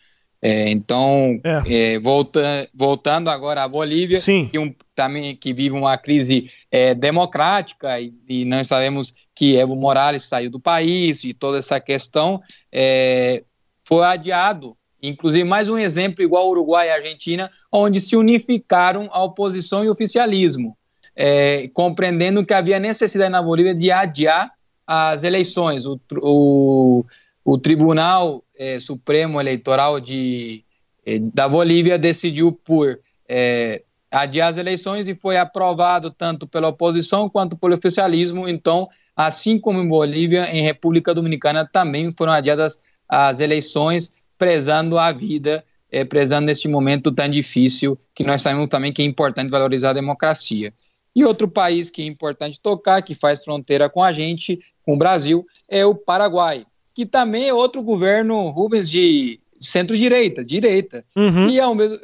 É, então, é. É, volta, voltando agora à Bolívia, que, um, também, que vive uma crise é, democrática, e, e, nós sabemos que Evo Morales saiu do país e toda essa questão é, foi adiado. Inclusive, mais um exemplo igual Uruguai e Argentina, onde se unificaram a oposição e o oficialismo é, compreendendo que havia necessidade na Bolívia de adiar as eleições. O, o, o Tribunal é, Supremo Eleitoral de, é, da Bolívia decidiu por é, adiar as eleições e foi aprovado tanto pela oposição quanto pelo oficialismo. Então, assim como em Bolívia, em República Dominicana também foram adiadas as eleições, prezando a vida, é, prezando neste momento tão difícil que nós sabemos também que é importante valorizar a democracia. E outro país que é importante tocar, que faz fronteira com a gente, com o Brasil, é o Paraguai, que também é outro governo, Rubens, de centro-direita, direita, uhum. que, é o mesmo,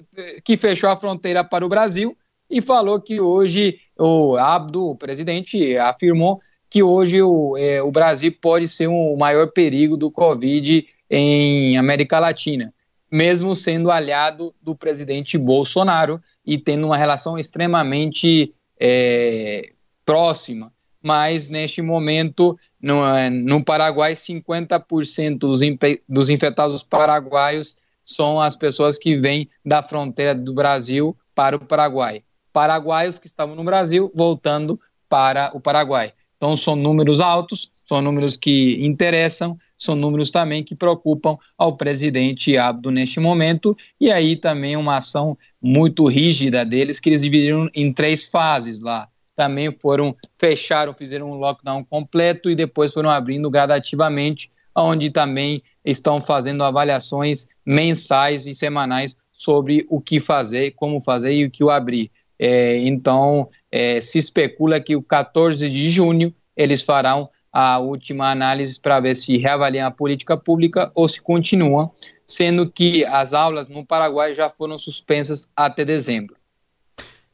que fechou a fronteira para o Brasil e falou que hoje o Abdo, o presidente, afirmou que hoje o, é, o Brasil pode ser um, o maior perigo do Covid em América Latina, mesmo sendo aliado do presidente Bolsonaro e tendo uma relação extremamente é, próxima. Mas neste momento, no, no Paraguai, 50% dos, dos infectados paraguaios são as pessoas que vêm da fronteira do Brasil para o Paraguai. Paraguaios que estavam no Brasil voltando para o Paraguai. Então, são números altos, são números que interessam, são números também que preocupam ao presidente Abdo neste momento, e aí também uma ação muito rígida deles, que eles dividiram em três fases lá. Também foram, fecharam, fizeram um lockdown completo e depois foram abrindo gradativamente, onde também estão fazendo avaliações mensais e semanais sobre o que fazer, como fazer e o que abrir. É, então, é, se especula que o 14 de junho eles farão a última análise para ver se reavaliam a política pública ou se continuam, sendo que as aulas no Paraguai já foram suspensas até dezembro.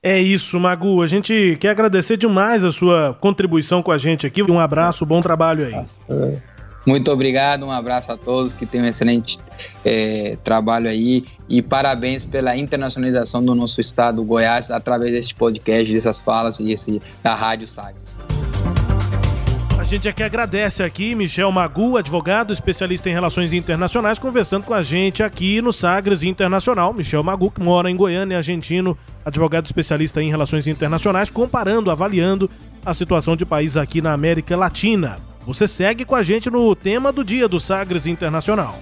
É isso, Magu. A gente quer agradecer demais a sua contribuição com a gente aqui. Um abraço, bom trabalho aí. Muito obrigado, um abraço a todos que têm um excelente é, trabalho aí e parabéns pela internacionalização do nosso estado, Goiás, através deste podcast, dessas falas e esse, da Rádio Sagres. Gente aqui agradece aqui Michel Magu, advogado, especialista em relações internacionais, conversando com a gente aqui no Sagres Internacional. Michel Magu, que mora em Goiânia, argentino, advogado especialista em relações internacionais, comparando, avaliando a situação de países aqui na América Latina. Você segue com a gente no tema do dia do Sagres Internacional.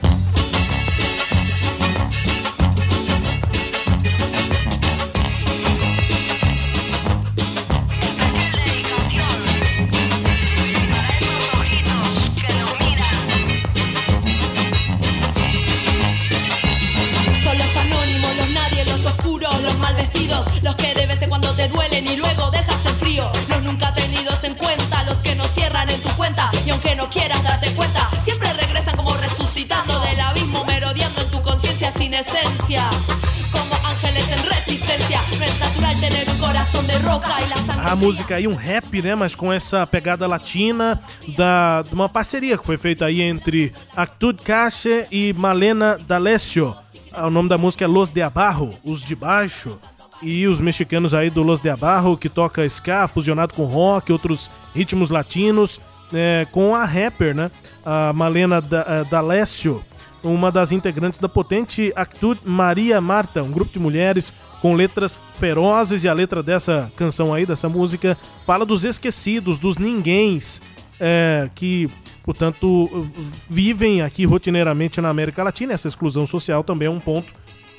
En cuenta, los que cierran en tu cuenta y aunque no quieras darte cuenta, siempre como resucitando del abismo, merodeando en tu conciencia sin esencia. Como ángeles en no es natural tener un corazón de roca y la sangre. A música aí, um rap, né? Mas com essa pegada latina da, de uma parceria que foi feita aí entre Actud Cache e Malena D'Alessio. O nome da música é Los de Abarro, Os de Baixo e os mexicanos aí do Los de Abarro, que toca ska fusionado com rock, outros ritmos latinos, é, com a rapper, né? A Malena é, D'Alessio, uma das integrantes da potente Actud Maria Marta, um grupo de mulheres com letras ferozes e a letra dessa canção aí, dessa música, fala dos esquecidos, dos ninguéms, é, que, portanto, vivem aqui rotineiramente na América Latina. Essa exclusão social também é um ponto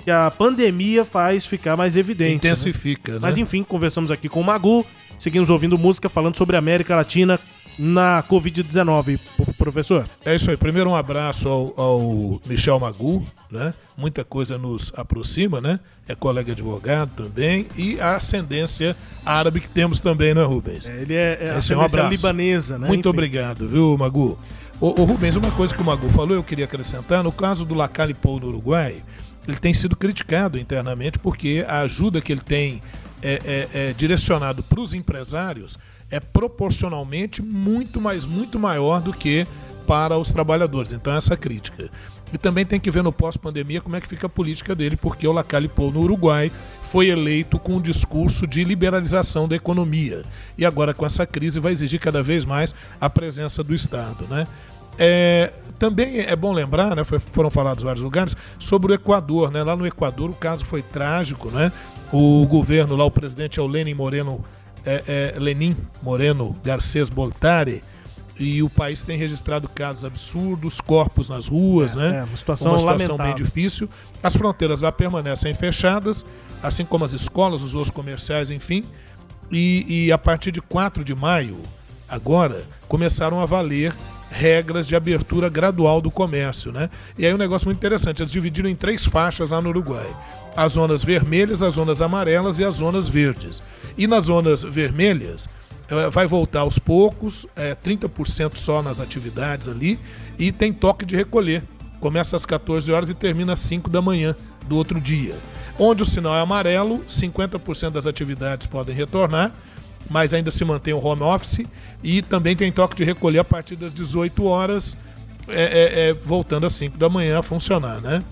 que a pandemia faz ficar mais evidente. Né? Intensifica, né? né? Mas enfim, conversamos aqui com o Magu, seguimos ouvindo música falando sobre a América Latina na Covid-19, professor. É isso aí. Primeiro um abraço ao, ao, Michel Magu, né? Muita coisa nos aproxima, né? É colega advogado também e a ascendência árabe que temos também, né, Rubens? É, ele é, é a um abraço. libanesa, né? Muito Enfim. obrigado, viu, Magu? Ô, ô, Rubens, uma coisa que o Magu falou, eu queria acrescentar, no caso do Lacali Pou no Uruguai, ele tem sido criticado internamente porque a ajuda que ele tem é, é, é direcionado para os empresários é proporcionalmente muito mais muito maior do que para os trabalhadores. Então essa crítica. E também tem que ver no pós-pandemia como é que fica a política dele, porque o Lacalle Pou no Uruguai foi eleito com um discurso de liberalização da economia. E agora com essa crise vai exigir cada vez mais a presença do Estado, né? É, também é bom lembrar, né, foi, foram falados vários lugares, sobre o Equador. Né? Lá no Equador o caso foi trágico. Né? O governo, lá o presidente é o Lenin Moreno, é, é, Lenin Moreno Garcês Boltari, e o país tem registrado casos absurdos, corpos nas ruas, é, né? É, uma situação, uma situação bem difícil. As fronteiras lá permanecem fechadas, assim como as escolas, os voos comerciais, enfim. E, e a partir de 4 de maio, agora, começaram a valer regras de abertura gradual do comércio, né? E aí um negócio muito interessante, eles dividiram em três faixas lá no Uruguai. As zonas vermelhas, as zonas amarelas e as zonas verdes. E nas zonas vermelhas, eh, vai voltar aos poucos, é, 30% só nas atividades ali, e tem toque de recolher. Começa às 14 horas e termina às 5 da manhã do outro dia. Onde o sinal é amarelo, 50% das atividades podem retornar mas ainda se mantém o home office e também tem toque de recolher a partir das 18 horas, é, é, é, voltando às 5 da manhã a funcionar, né?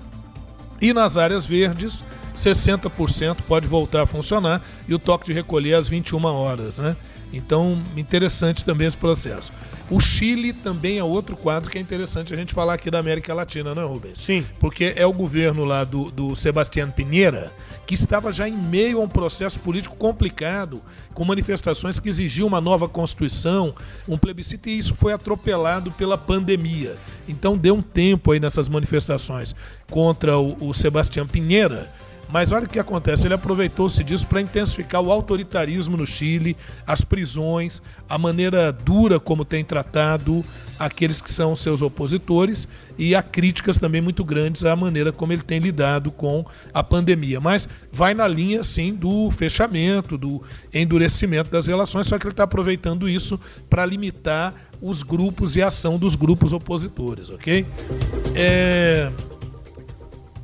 E nas áreas verdes, 60% pode voltar a funcionar e o toque de recolher às 21 horas, né? Então, interessante também esse processo. O Chile também é outro quadro que é interessante a gente falar aqui da América Latina, não é, Rubens? Sim. Porque é o governo lá do, do Sebastián Pinheira que estava já em meio a um processo político complicado, com manifestações que exigiam uma nova Constituição, um plebiscito, e isso foi atropelado pela pandemia. Então deu um tempo aí nessas manifestações contra o, o Sebastián Pinheira mas olha o que acontece, ele aproveitou-se disso para intensificar o autoritarismo no Chile, as prisões, a maneira dura como tem tratado aqueles que são seus opositores e há críticas também muito grandes à maneira como ele tem lidado com a pandemia. Mas vai na linha, sim, do fechamento, do endurecimento das relações, só que ele está aproveitando isso para limitar os grupos e a ação dos grupos opositores, ok? É...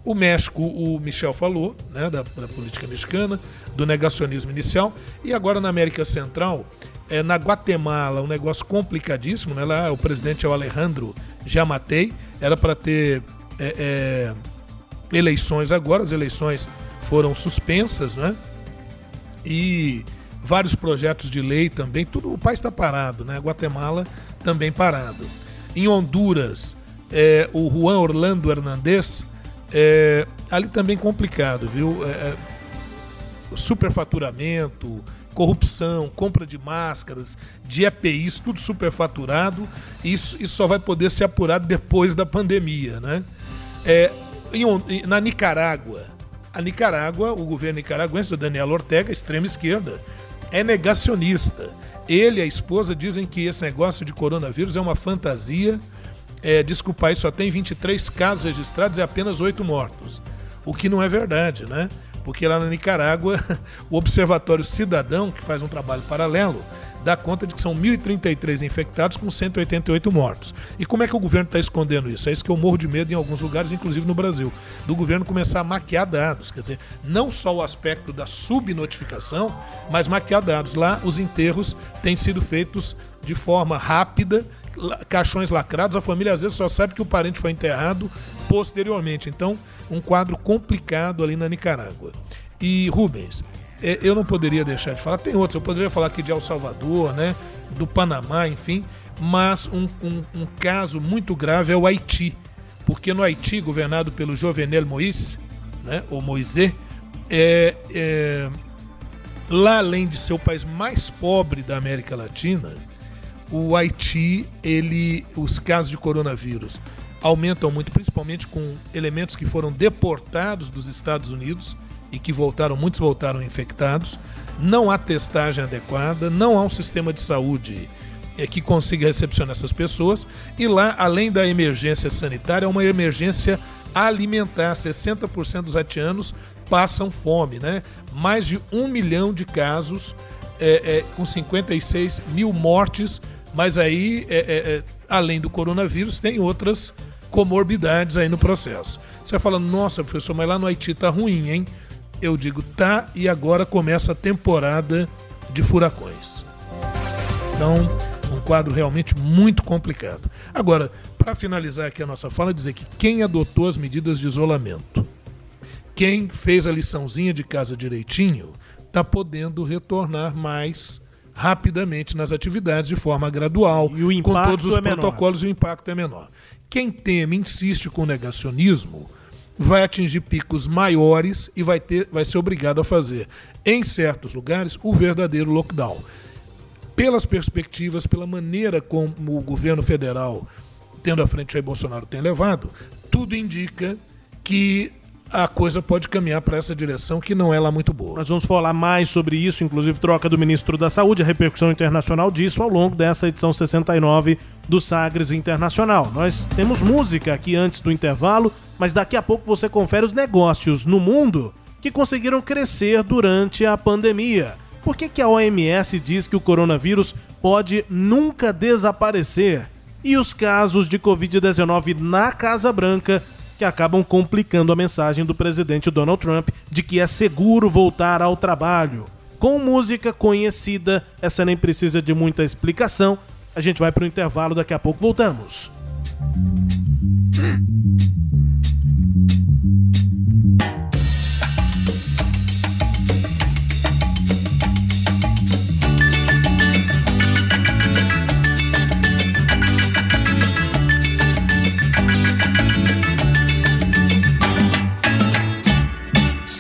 O México, o Michel falou, né, da, da, política mexicana, do negacionismo inicial. E agora na América Central, é, na Guatemala, um negócio complicadíssimo. Né, lá o presidente é o Alejandro Jamatei. Era para ter é, é, eleições agora, as eleições foram suspensas, né? E vários projetos de lei também. Tudo, o país está parado, né? Guatemala também parado. Em Honduras, é, o Juan Orlando Hernandez é, ali também complicado, viu? É, é, superfaturamento, corrupção, compra de máscaras, de EPIs, tudo superfaturado. Isso, isso só vai poder ser apurado depois da pandemia, né? É, em, na Nicarágua, a Nicarágua, o governo nicaragüense, Daniel Ortega, extrema esquerda, é negacionista. Ele e a esposa dizem que esse negócio de coronavírus é uma fantasia é, desculpa, só tem 23 casos registrados e apenas 8 mortos. O que não é verdade, né? Porque lá na Nicarágua, o Observatório Cidadão, que faz um trabalho paralelo, dá conta de que são 1.033 infectados com 188 mortos. E como é que o governo está escondendo isso? É isso que eu morro de medo em alguns lugares, inclusive no Brasil, do governo começar a maquiar dados. Quer dizer, não só o aspecto da subnotificação, mas maquiar dados. Lá, os enterros têm sido feitos de forma rápida caixões lacrados, a família às vezes só sabe que o parente foi enterrado posteriormente. Então, um quadro complicado ali na Nicarágua. E Rubens, é, eu não poderia deixar de falar, tem outros, eu poderia falar aqui de El Salvador, né, do Panamá, enfim, mas um, um, um caso muito grave é o Haiti, porque no Haiti, governado pelo Jovenel Moïse, né, ou Moisés, é, é, lá além de ser o país mais pobre da América Latina, o Haiti, ele, os casos de coronavírus aumentam muito, principalmente com elementos que foram deportados dos Estados Unidos e que voltaram, muitos voltaram infectados. Não há testagem adequada, não há um sistema de saúde é, que consiga recepcionar essas pessoas. E lá, além da emergência sanitária, é uma emergência alimentar. 60% dos haitianos passam fome, né? Mais de um milhão de casos, é, é, com 56 mil mortes mas aí, é, é, é, além do coronavírus, tem outras comorbidades aí no processo. Você fala, nossa, professor, mas lá no Haiti tá ruim, hein? Eu digo, tá, e agora começa a temporada de furacões. Então, um quadro realmente muito complicado. Agora, para finalizar aqui a nossa fala, dizer que quem adotou as medidas de isolamento, quem fez a liçãozinha de casa direitinho, está podendo retornar mais rapidamente nas atividades de forma gradual, com todos os é protocolos menor. e o impacto é menor. Quem teme, insiste com o negacionismo, vai atingir picos maiores e vai, ter, vai ser obrigado a fazer, em certos lugares, o verdadeiro lockdown. Pelas perspectivas, pela maneira como o governo federal, tendo à frente Jair Bolsonaro, tem levado, tudo indica que a coisa pode caminhar para essa direção que não é lá muito boa. Nós vamos falar mais sobre isso, inclusive troca do ministro da Saúde, a repercussão internacional disso ao longo dessa edição 69 do Sagres Internacional. Nós temos música aqui antes do intervalo, mas daqui a pouco você confere os negócios no mundo que conseguiram crescer durante a pandemia. Por que, que a OMS diz que o coronavírus pode nunca desaparecer? E os casos de Covid-19 na Casa Branca que acabam complicando a mensagem do presidente Donald Trump de que é seguro voltar ao trabalho. com música conhecida. Essa nem precisa de muita explicação. A gente vai para o intervalo, daqui a pouco voltamos.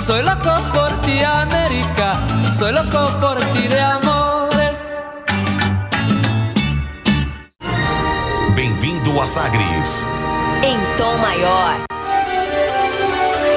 soy loco por ti América, soy loco por ti de amores. Bem-vindo a Sagres. Em tom maior.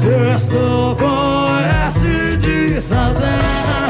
Sexto com S de saudade.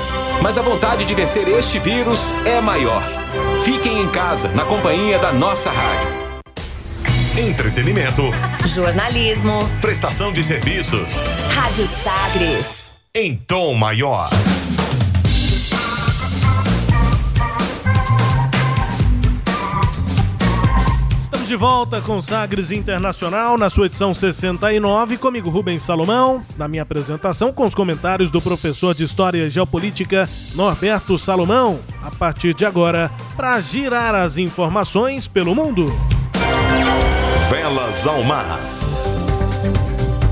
Mas a vontade de vencer este vírus é maior. Fiquem em casa, na companhia da nossa rádio. Entretenimento. Jornalismo. Prestação de serviços. Rádio Sagres. Em tom maior. De volta com Sagres Internacional na sua edição 69, comigo Rubens Salomão, na minha apresentação com os comentários do professor de História e Geopolítica Norberto Salomão, a partir de agora, para girar as informações pelo mundo. Velas ao mar.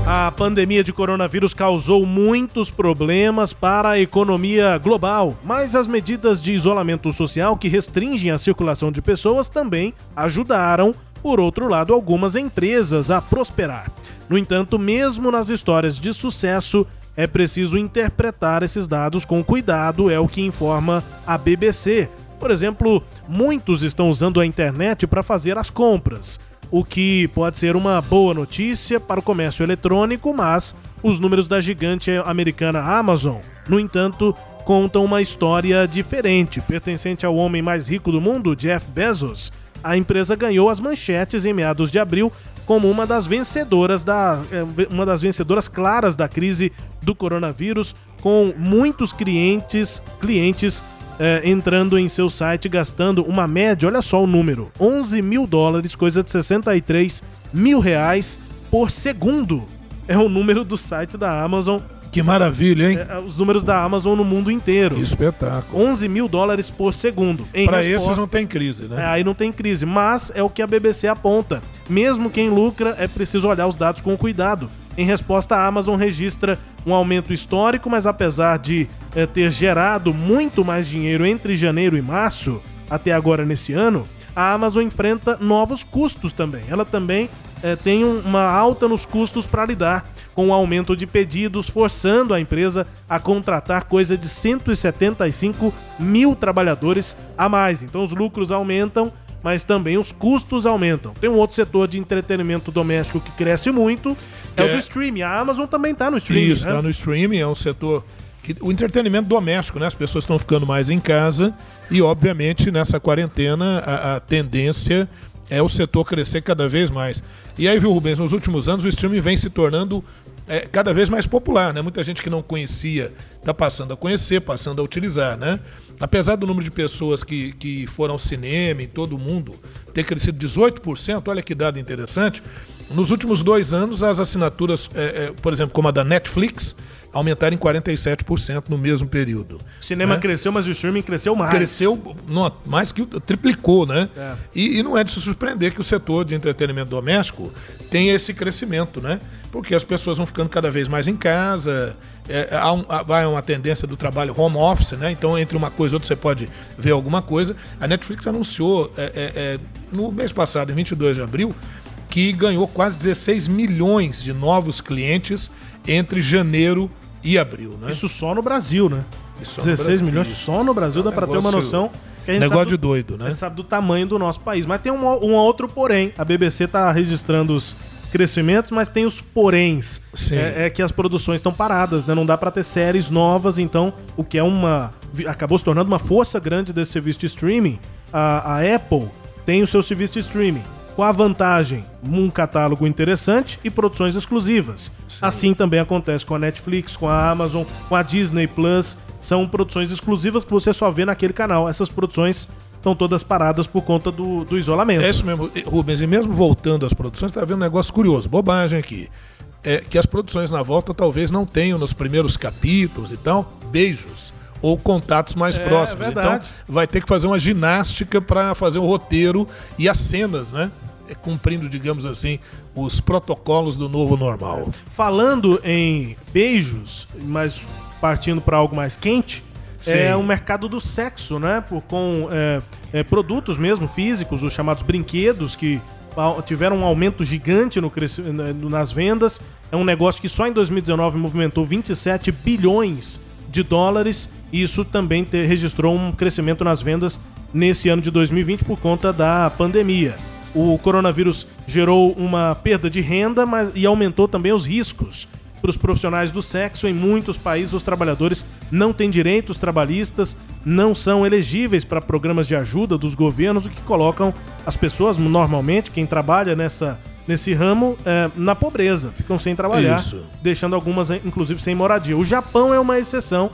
A pandemia de coronavírus causou muitos problemas para a economia global, mas as medidas de isolamento social que restringem a circulação de pessoas também ajudaram, por outro lado, algumas empresas a prosperar. No entanto, mesmo nas histórias de sucesso, é preciso interpretar esses dados com cuidado, é o que informa a BBC. Por exemplo, muitos estão usando a internet para fazer as compras o que pode ser uma boa notícia para o comércio eletrônico, mas os números da gigante americana Amazon, no entanto, contam uma história diferente. Pertencente ao homem mais rico do mundo, Jeff Bezos, a empresa ganhou as manchetes em meados de abril como uma das vencedoras da uma das vencedoras claras da crise do coronavírus, com muitos clientes clientes é, entrando em seu site gastando uma média, olha só o número, 11 mil dólares, coisa de 63 mil reais por segundo. É o número do site da Amazon. Que maravilha, hein? É, os números da Amazon no mundo inteiro. Que espetáculo. 11 mil dólares por segundo. Para esses não tem crise, né? É, aí não tem crise, mas é o que a BBC aponta. Mesmo quem lucra, é preciso olhar os dados com cuidado. Em resposta, a Amazon registra um aumento histórico, mas apesar de é, ter gerado muito mais dinheiro entre janeiro e março, até agora nesse ano, a Amazon enfrenta novos custos também. Ela também é, tem uma alta nos custos para lidar com o aumento de pedidos, forçando a empresa a contratar coisa de 175 mil trabalhadores a mais. Então os lucros aumentam, mas também os custos aumentam. Tem um outro setor de entretenimento doméstico que cresce muito, é, é o do streaming. A Amazon também está no streaming. Isso, está né? no streaming, é um setor que o entretenimento doméstico, né? As pessoas estão ficando mais em casa e, obviamente, nessa quarentena a, a, tendência é o setor crescer cada vez mais. E aí, viu, Rubens, nos últimos anos o streaming vem se tornando é, cada vez mais popular, né? Muita gente que não conhecia está passando a conhecer, passando a utilizar, né? Apesar do número de pessoas que, que foram ao cinema em todo o mundo ter crescido 18%, olha que dado interessante, nos últimos dois anos as assinaturas, é, é, por exemplo, como a da Netflix, aumentaram em 47% no mesmo período. O cinema né? cresceu, mas o streaming cresceu mais. Cresceu mais que triplicou, né? É. E, e não é de se surpreender que o setor de entretenimento doméstico tenha esse crescimento, né? Porque as pessoas vão ficando cada vez mais em casa, é, há um- há- vai uma tendência do trabalho home office, né? Então, entre uma coisa e outra, você pode ver alguma coisa. A Netflix anunciou é, é, é, no mês passado, em 22 de abril, que ganhou quase 16 milhões de novos clientes entre janeiro e abril, né? Isso só no Brasil, né? Isso só no 16 Brasil, milhões só no Brasil, dá pra ter uma noção. que a gente negócio sabe de do- doido, né? A gente sabe do tamanho do nosso país. Mas tem um, um outro porém. A BBC tá registrando os crescimentos, mas tem os poréns. Sim. É, é que as produções estão paradas, né? Não dá pra ter séries novas, então o que é uma. acabou se tornando uma força grande desse serviço de streaming. A, a Apple tem o seu serviço de streaming. Com a vantagem, um catálogo interessante e produções exclusivas. Assim também acontece com a Netflix, com a Amazon, com a Disney Plus. São produções exclusivas que você só vê naquele canal. Essas produções estão todas paradas por conta do, do isolamento. É isso mesmo, Rubens. E mesmo voltando às produções, está vendo um negócio curioso, bobagem aqui. É que as produções na volta talvez não tenham nos primeiros capítulos e tal beijos ou contatos mais É, próximos. verdade. Então vai ter que fazer uma ginástica para fazer o roteiro e as cenas, né? É, Cumprindo, digamos assim, os protocolos do novo normal. Falando em beijos, mas partindo para algo mais quente, Sim. é o mercado do sexo, né? Por, com é, é, produtos mesmo físicos, os chamados brinquedos, que tiveram um aumento gigante no nas vendas. É um negócio que só em 2019 movimentou 27 bilhões de dólares. E isso também te- registrou um crescimento nas vendas nesse ano de 2020 por conta da pandemia. O coronavírus gerou uma perda de renda mas, e aumentou também os riscos para os profissionais do sexo. Em muitos países, os trabalhadores não têm direitos trabalhistas, não são elegíveis para programas de ajuda dos governos, o que colocam as pessoas, normalmente, quem trabalha nessa, nesse ramo, eh, na pobreza, ficam sem trabalhar, Isso. deixando algumas, inclusive, sem moradia. O Japão é uma exceção.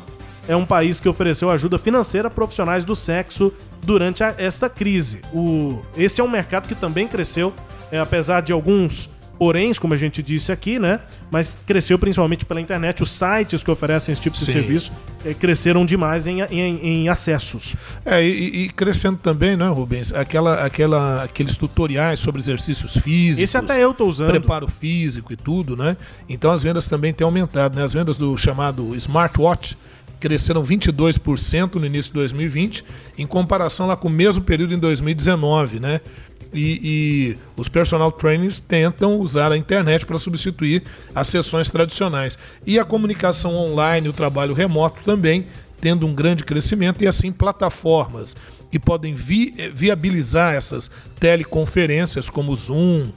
É um país que ofereceu ajuda financeira a profissionais do sexo durante a- esta crise. O, esse é um mercado que também cresceu, eh, apesar de alguns poréns, como a gente disse aqui, né? Mas cresceu principalmente pela internet. Os sites que oferecem esse tipo de Sim. serviço eh, cresceram demais em, em- em acessos. É, e, e crescendo também, né, Rubens? Aquela, aquela, aqueles tutoriais sobre exercícios físicos. Esse até eu tô usando. Preparo físico e tudo, né? Então as vendas também têm aumentado, né? As vendas do chamado smartwatch cresceram 22% no início de 2020, em comparação lá com o mesmo período em 2019, né? E, e os personal trainers tentam usar a internet para substituir as sessões tradicionais. E a comunicação online, o trabalho remoto também tendo um grande crescimento e assim plataformas que podem vi- eh, viabilizar essas teleconferências como Zoom,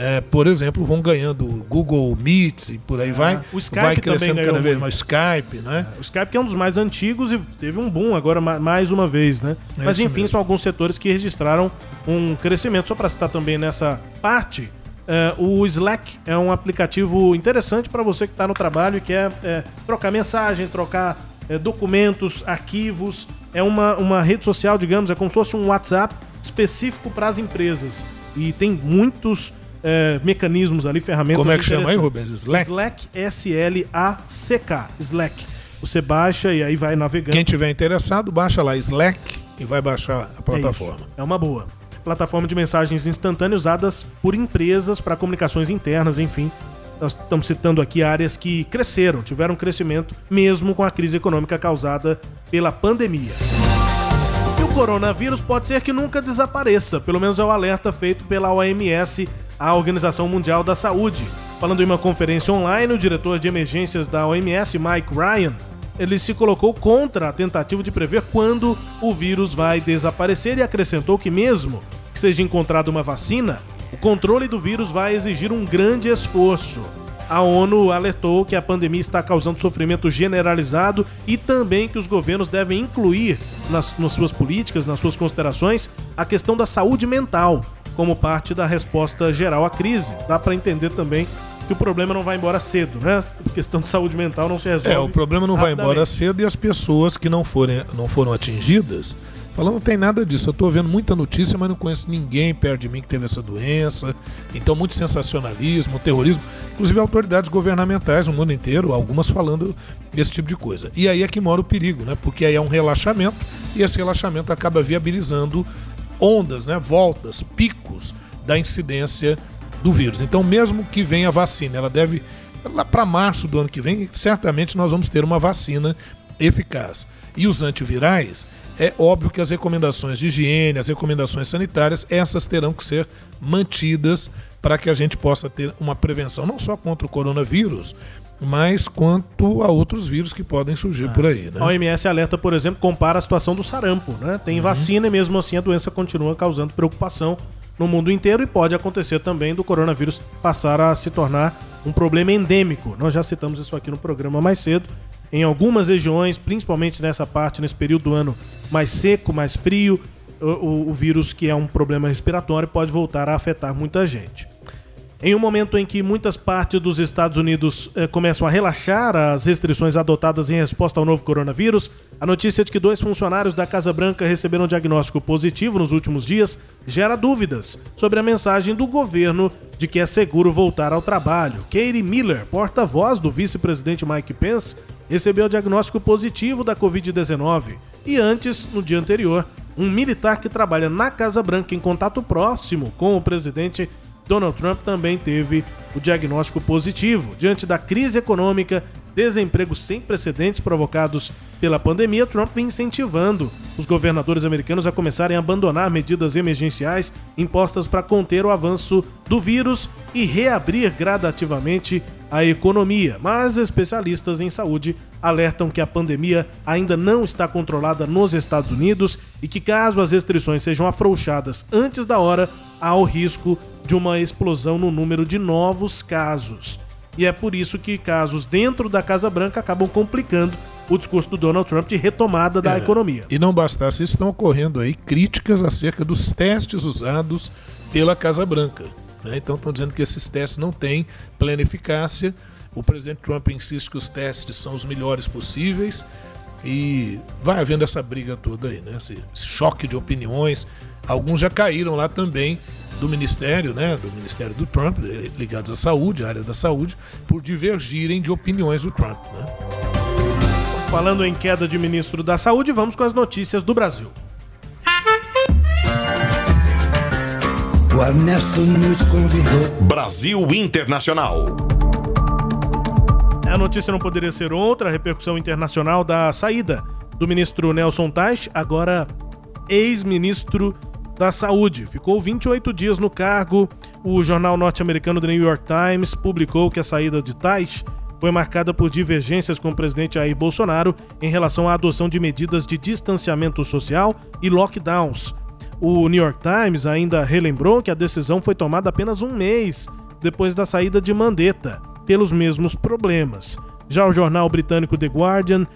eh, por exemplo, vão ganhando Google Meets e por aí vai. É. o Skype vai crescendo cada vez muito. mais Skype, né? O Skype que é um dos mais antigos e teve um boom agora ma- mais uma vez, né? É Mas enfim, mesmo. são alguns setores que registraram um crescimento. Só para citar também nessa parte, é, o Slack é um aplicativo interessante para você que está no trabalho e quer é, trocar mensagem, trocar é, documentos, arquivos. É uma, uma rede social, digamos, é como se fosse um WhatsApp específico para as empresas. E tem muitos é, mecanismos ali, ferramentas Como é que chama aí. Rubens? Slack? Slack, S-L-A-C-K. Slack. Você baixa e aí vai navegando. Quem tiver interessado, baixa lá Slack e vai baixar a plataforma. É. É uma boa. Plataforma de mensagens instantâneas usadas por empresas para comunicações internas, enfim. Nós estamos citando aqui áreas que cresceram, tiveram crescimento, mesmo com a crise econômica causada pela pandemia. E o coronavírus pode ser que nunca desapareça, pelo menos é o alerta feito pela OMS, a Organização Mundial da Saúde. Falando em uma conferência online, o diretor de emergências da OMS, Mike Ryan, ele se colocou contra a tentativa de prever quando o vírus vai desaparecer e acrescentou que mesmo que seja encontrada uma vacina, o controle do vírus vai exigir um grande esforço. A ONU alertou que a pandemia está causando sofrimento generalizado e também que os governos devem incluir nas, nas suas políticas, nas suas considerações, a questão da saúde mental como parte da resposta geral à crise. Dá para entender também que o problema não vai embora cedo, né? A questão de saúde mental não se resolve. É, o problema não vai embora cedo e as pessoas que não, forem, não foram atingidas falam, não tem nada disso. Eu estou vendo muita notícia, mas não conheço ninguém perto de mim que teve essa doença. Então, muito sensacionalismo, terrorismo. Inclusive, autoridades governamentais no mundo inteiro, algumas falando desse tipo de coisa. E aí é que mora o perigo, né? Porque aí é um relaxamento e esse relaxamento acaba viabilizando ondas, né? voltas, picos da incidência do vírus. Então, mesmo que venha a vacina, ela deve lá para março do ano que vem, certamente nós vamos ter uma vacina eficaz. E os antivirais, é óbvio que as recomendações de higiene, as recomendações sanitárias, essas terão que ser mantidas para que a gente possa ter uma prevenção não só contra o coronavírus, mas quanto a outros vírus que podem surgir por aí. Né? A OMS alerta, por exemplo, compara a situação do sarampo. Né? Tem Uhum. vacina e mesmo assim a doença continua causando preocupação no mundo inteiro e pode acontecer também do coronavírus passar a se tornar um problema endêmico. Nós já citamos isso aqui no programa mais cedo. Em algumas regiões, principalmente nessa parte, nesse período do ano mais seco, mais frio, o, o- o vírus, que é um problema respiratório, pode voltar a afetar muita gente. Em um momento em que muitas partes dos Estados Unidos eh, começam a relaxar as restrições adotadas em resposta ao novo coronavírus, a notícia de que dois funcionários da Casa Branca receberam diagnóstico positivo nos últimos dias gera dúvidas sobre a mensagem do governo de que é seguro voltar ao trabalho. Katie Miller, porta-voz do vice-presidente Mike Pence, recebeu o diagnóstico positivo da Covid-19 e antes, no dia anterior, um militar que trabalha na Casa Branca em contato próximo com o presidente Donald Trump também teve o diagnóstico positivo. Diante da crise econômica, desemprego sem precedentes provocados pela pandemia, Trump vem incentivando os governadores americanos a começarem a abandonar medidas emergenciais impostas para conter o avanço do vírus e reabrir gradativamente a economia. Mas especialistas em saúde alertam que a pandemia ainda não está controlada nos Estados Unidos e que, caso as restrições sejam afrouxadas antes da hora, há o risco de uma explosão no número de novos casos. E é por isso que casos dentro da Casa Branca acabam complicando o discurso do Donald Trump de retomada da É, economia. E não bastasse isso, estão ocorrendo aí críticas acerca dos testes usados pela Casa Branca. né? Então estão dizendo que esses testes não têm plena eficácia. O presidente Trump insiste que os testes são os melhores possíveis. E vai havendo essa briga toda aí, né? Esse, esse choque de opiniões. Alguns já caíram lá também do ministério, né? Do ministério do Trump, ligados à saúde, à área da saúde, por divergirem de opiniões do Trump, né? Falando em queda de ministro da Saúde, vamos com as notícias do Brasil. O Ernesto nos convidou. Brasil Internacional. A notícia não poderia ser outra, a repercussão internacional da saída do ministro Nelson Teich, agora ex-ministro da Saúde. Ficou 28 dias no cargo. O jornal norte-americano The New York Times publicou que a saída de Teich foi marcada por divergências com o presidente Jair Bolsonaro em relação à adoção de medidas de distanciamento social e lockdowns. O New York Times ainda relembrou que a decisão foi tomada apenas um mês depois da saída de Mandetta, pelos mesmos problemas. Já o jornal britânico The Guardian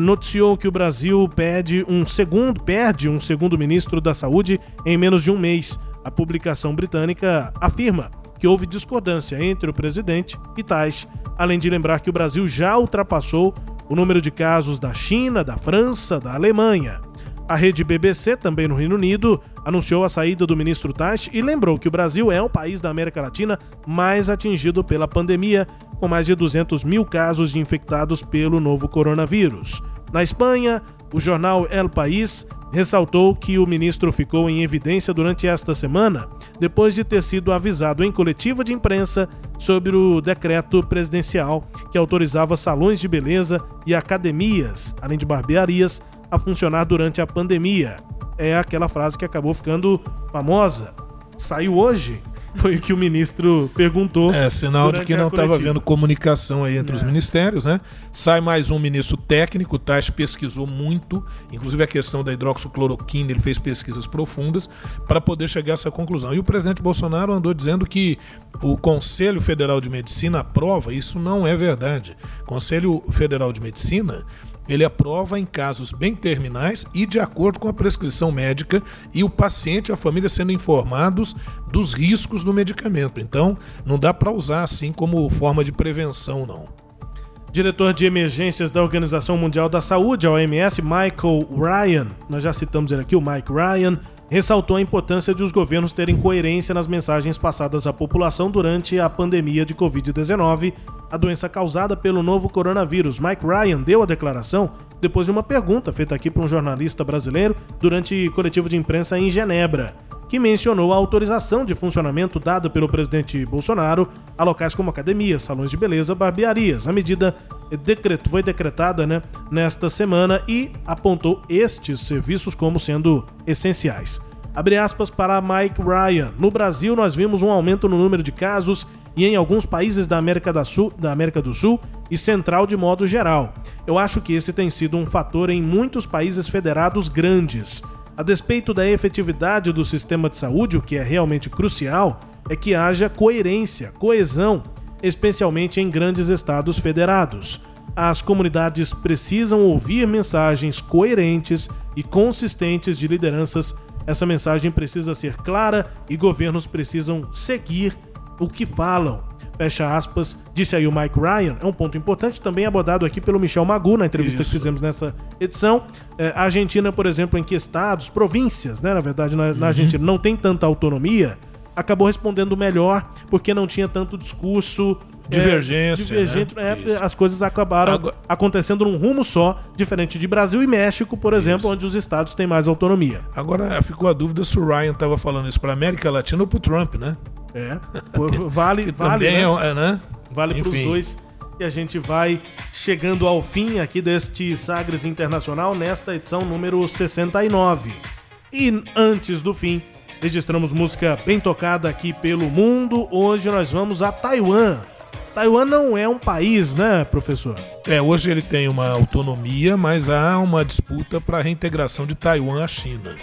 noticiou que o Brasil pede um segundo, perde um segundo ministro da Saúde em menos de um mês. A publicação britânica afirma que houve discordância entre o presidente e Tais, além de lembrar que o Brasil já ultrapassou o número de casos da China, da França, da Alemanha. A rede BBC, também no Reino Unido, anunciou a saída do ministro Tais e lembrou que o Brasil é o país da América Latina mais atingido pela pandemia, com mais de 200 mil casos de infectados pelo novo coronavírus. Na Espanha, o jornal El País ressaltou que o ministro ficou em evidência durante esta semana, depois de ter sido avisado em coletiva de imprensa sobre o decreto presidencial que autorizava salões de beleza e academias, além de barbearias, a funcionar durante a pandemia. É aquela frase que acabou ficando famosa. Saiu hoje? Foi o que o ministro perguntou. É, sinal de que não estava havendo comunicação aí entre os É. ministérios, né? Sai mais um ministro técnico, o Tais pesquisou muito, inclusive a questão da hidroxicloroquina, ele fez pesquisas profundas para poder chegar a essa conclusão. E o presidente Bolsonaro andou dizendo que o Conselho Federal de Medicina aprova, isso não é verdade. Conselho Federal de Medicina ele aprova em casos bem terminais e de acordo com a prescrição médica e o paciente e a família sendo informados dos riscos do medicamento. Então, não dá para usar assim como forma de prevenção, não. Diretor de emergências da Organização Mundial da Saúde, a OMS, Michael Ryan, nós já citamos ele aqui, o Mike Ryan, ressaltou a importância de os governos terem coerência nas mensagens passadas à população durante a pandemia de Covid-19, a doença causada pelo novo coronavírus. Mike Ryan deu a declaração depois de uma pergunta feita aqui por um jornalista brasileiro durante coletivo de imprensa em Genebra que mencionou a autorização de funcionamento dada pelo presidente Bolsonaro a locais como academias, salões de beleza, barbearias. A medida decreto, foi decretada né, nesta semana e apontou estes serviços como sendo essenciais. Abre aspas para Mike Ryan. No Brasil, nós vimos um aumento no número de casos e em alguns países da América, da, Sul, da América do Sul e Central de modo geral. Eu acho que esse tem sido um fator em muitos países federados grandes. A despeito da efetividade do sistema de saúde, o que é realmente crucial é que haja coerência, coesão, especialmente em grandes estados federados. As comunidades precisam ouvir mensagens coerentes e consistentes de lideranças. Essa mensagem precisa ser clara e governos precisam seguir o que falam fecha aspas, disse aí o Mike Ryan, é um ponto importante, também abordado aqui pelo Michel Magu na entrevista Isso. que fizemos nessa edição. É, a Argentina, por exemplo, em que estados, províncias, né, na verdade, na, uhum. na Argentina não tem tanta autonomia, acabou respondendo melhor porque não tinha tanto discurso divergência. É, divergente, né? é, as coisas acabaram Agora... acontecendo num rumo só, diferente de Brasil e México, por exemplo, isso. onde os estados têm mais autonomia. Agora ficou a dúvida se o Ryan estava falando isso para América Latina ou para Trump, né? É. Vale, vale, né? É, né? Vale para os dois. E a gente vai chegando ao fim aqui deste Sagres Internacional nesta edição número 69. E antes do fim, registramos música bem tocada aqui pelo mundo. Hoje nós vamos a Taiwan. Taiwan não é um país, né, professor? É, hoje ele tem uma autonomia, mas há uma disputa para a reintegração de Taiwan à China.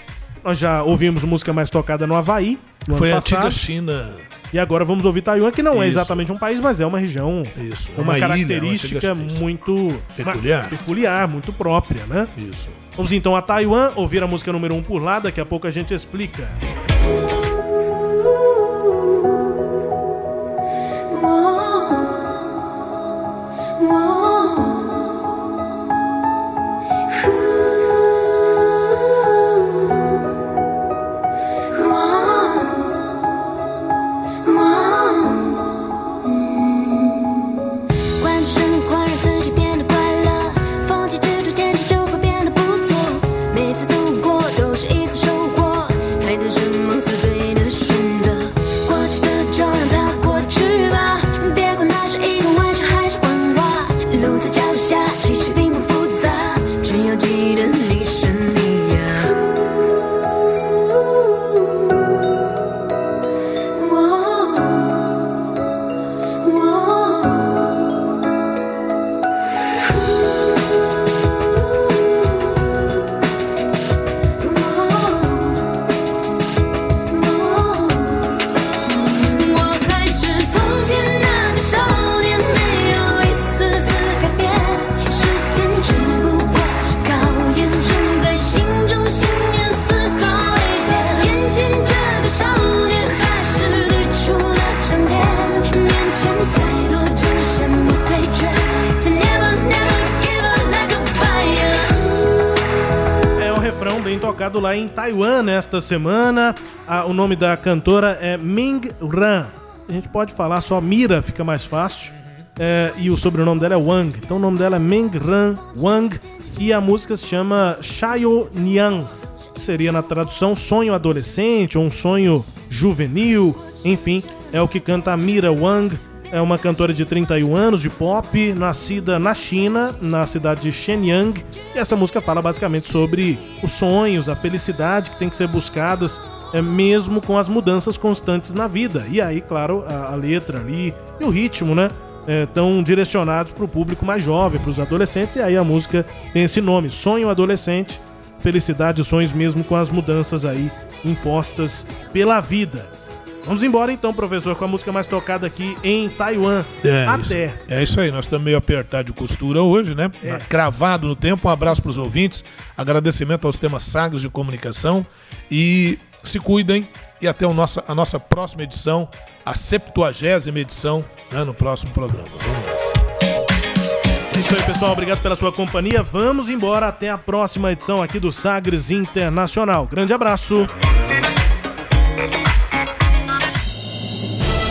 Nós já ouvimos música mais tocada no Havaí. No Foi a antiga China. E agora vamos ouvir Taiwan, que não é Isso. é exatamente um país, mas é uma região Isso. uma, uma característica ilha, uma muito peculiar. peculiar, muito própria, né? Isso. Vamos então a Taiwan, ouvir a música número 1 um por lá, daqui a pouco a gente explica. Música Whoa. Lá em Taiwan nesta semana. Ah, o nome da cantora é Ming Ran. A gente pode falar só Mira, fica mais fácil. É, e o sobrenome dela é Wang. Então o nome dela é Ming Ran Wang. E a música se chama Shayo Niang. Que seria na tradução sonho adolescente ou um sonho juvenil. Enfim, é o que canta a Mira Wang é uma cantora de 31 anos de pop, nascida na China, na cidade de Shenyang. E essa música fala basicamente sobre os sonhos, a felicidade que tem que ser buscadas, é, mesmo com as mudanças constantes na vida. E aí, claro, a, a letra ali e o ritmo, né? Estão é, direcionados para o público mais jovem, para os adolescentes. E aí a música tem esse nome: Sonho Adolescente, Felicidade e Sonhos, mesmo com as mudanças aí impostas pela vida. Vamos embora então, professor, com a música mais tocada aqui em Taiwan. É Até. Isso, é isso aí, nós estamos meio apertado de costura hoje, né? É. Cravado no tempo. Um abraço para os ouvintes, agradecimento aos temas sagres de comunicação e se cuidem e até o nossa, a nossa próxima edição, a 70 edição, né, no próximo programa. Vamos nessa. É isso aí, pessoal. Obrigado pela sua companhia. Vamos embora até a próxima edição aqui do Sagres Internacional. Grande abraço.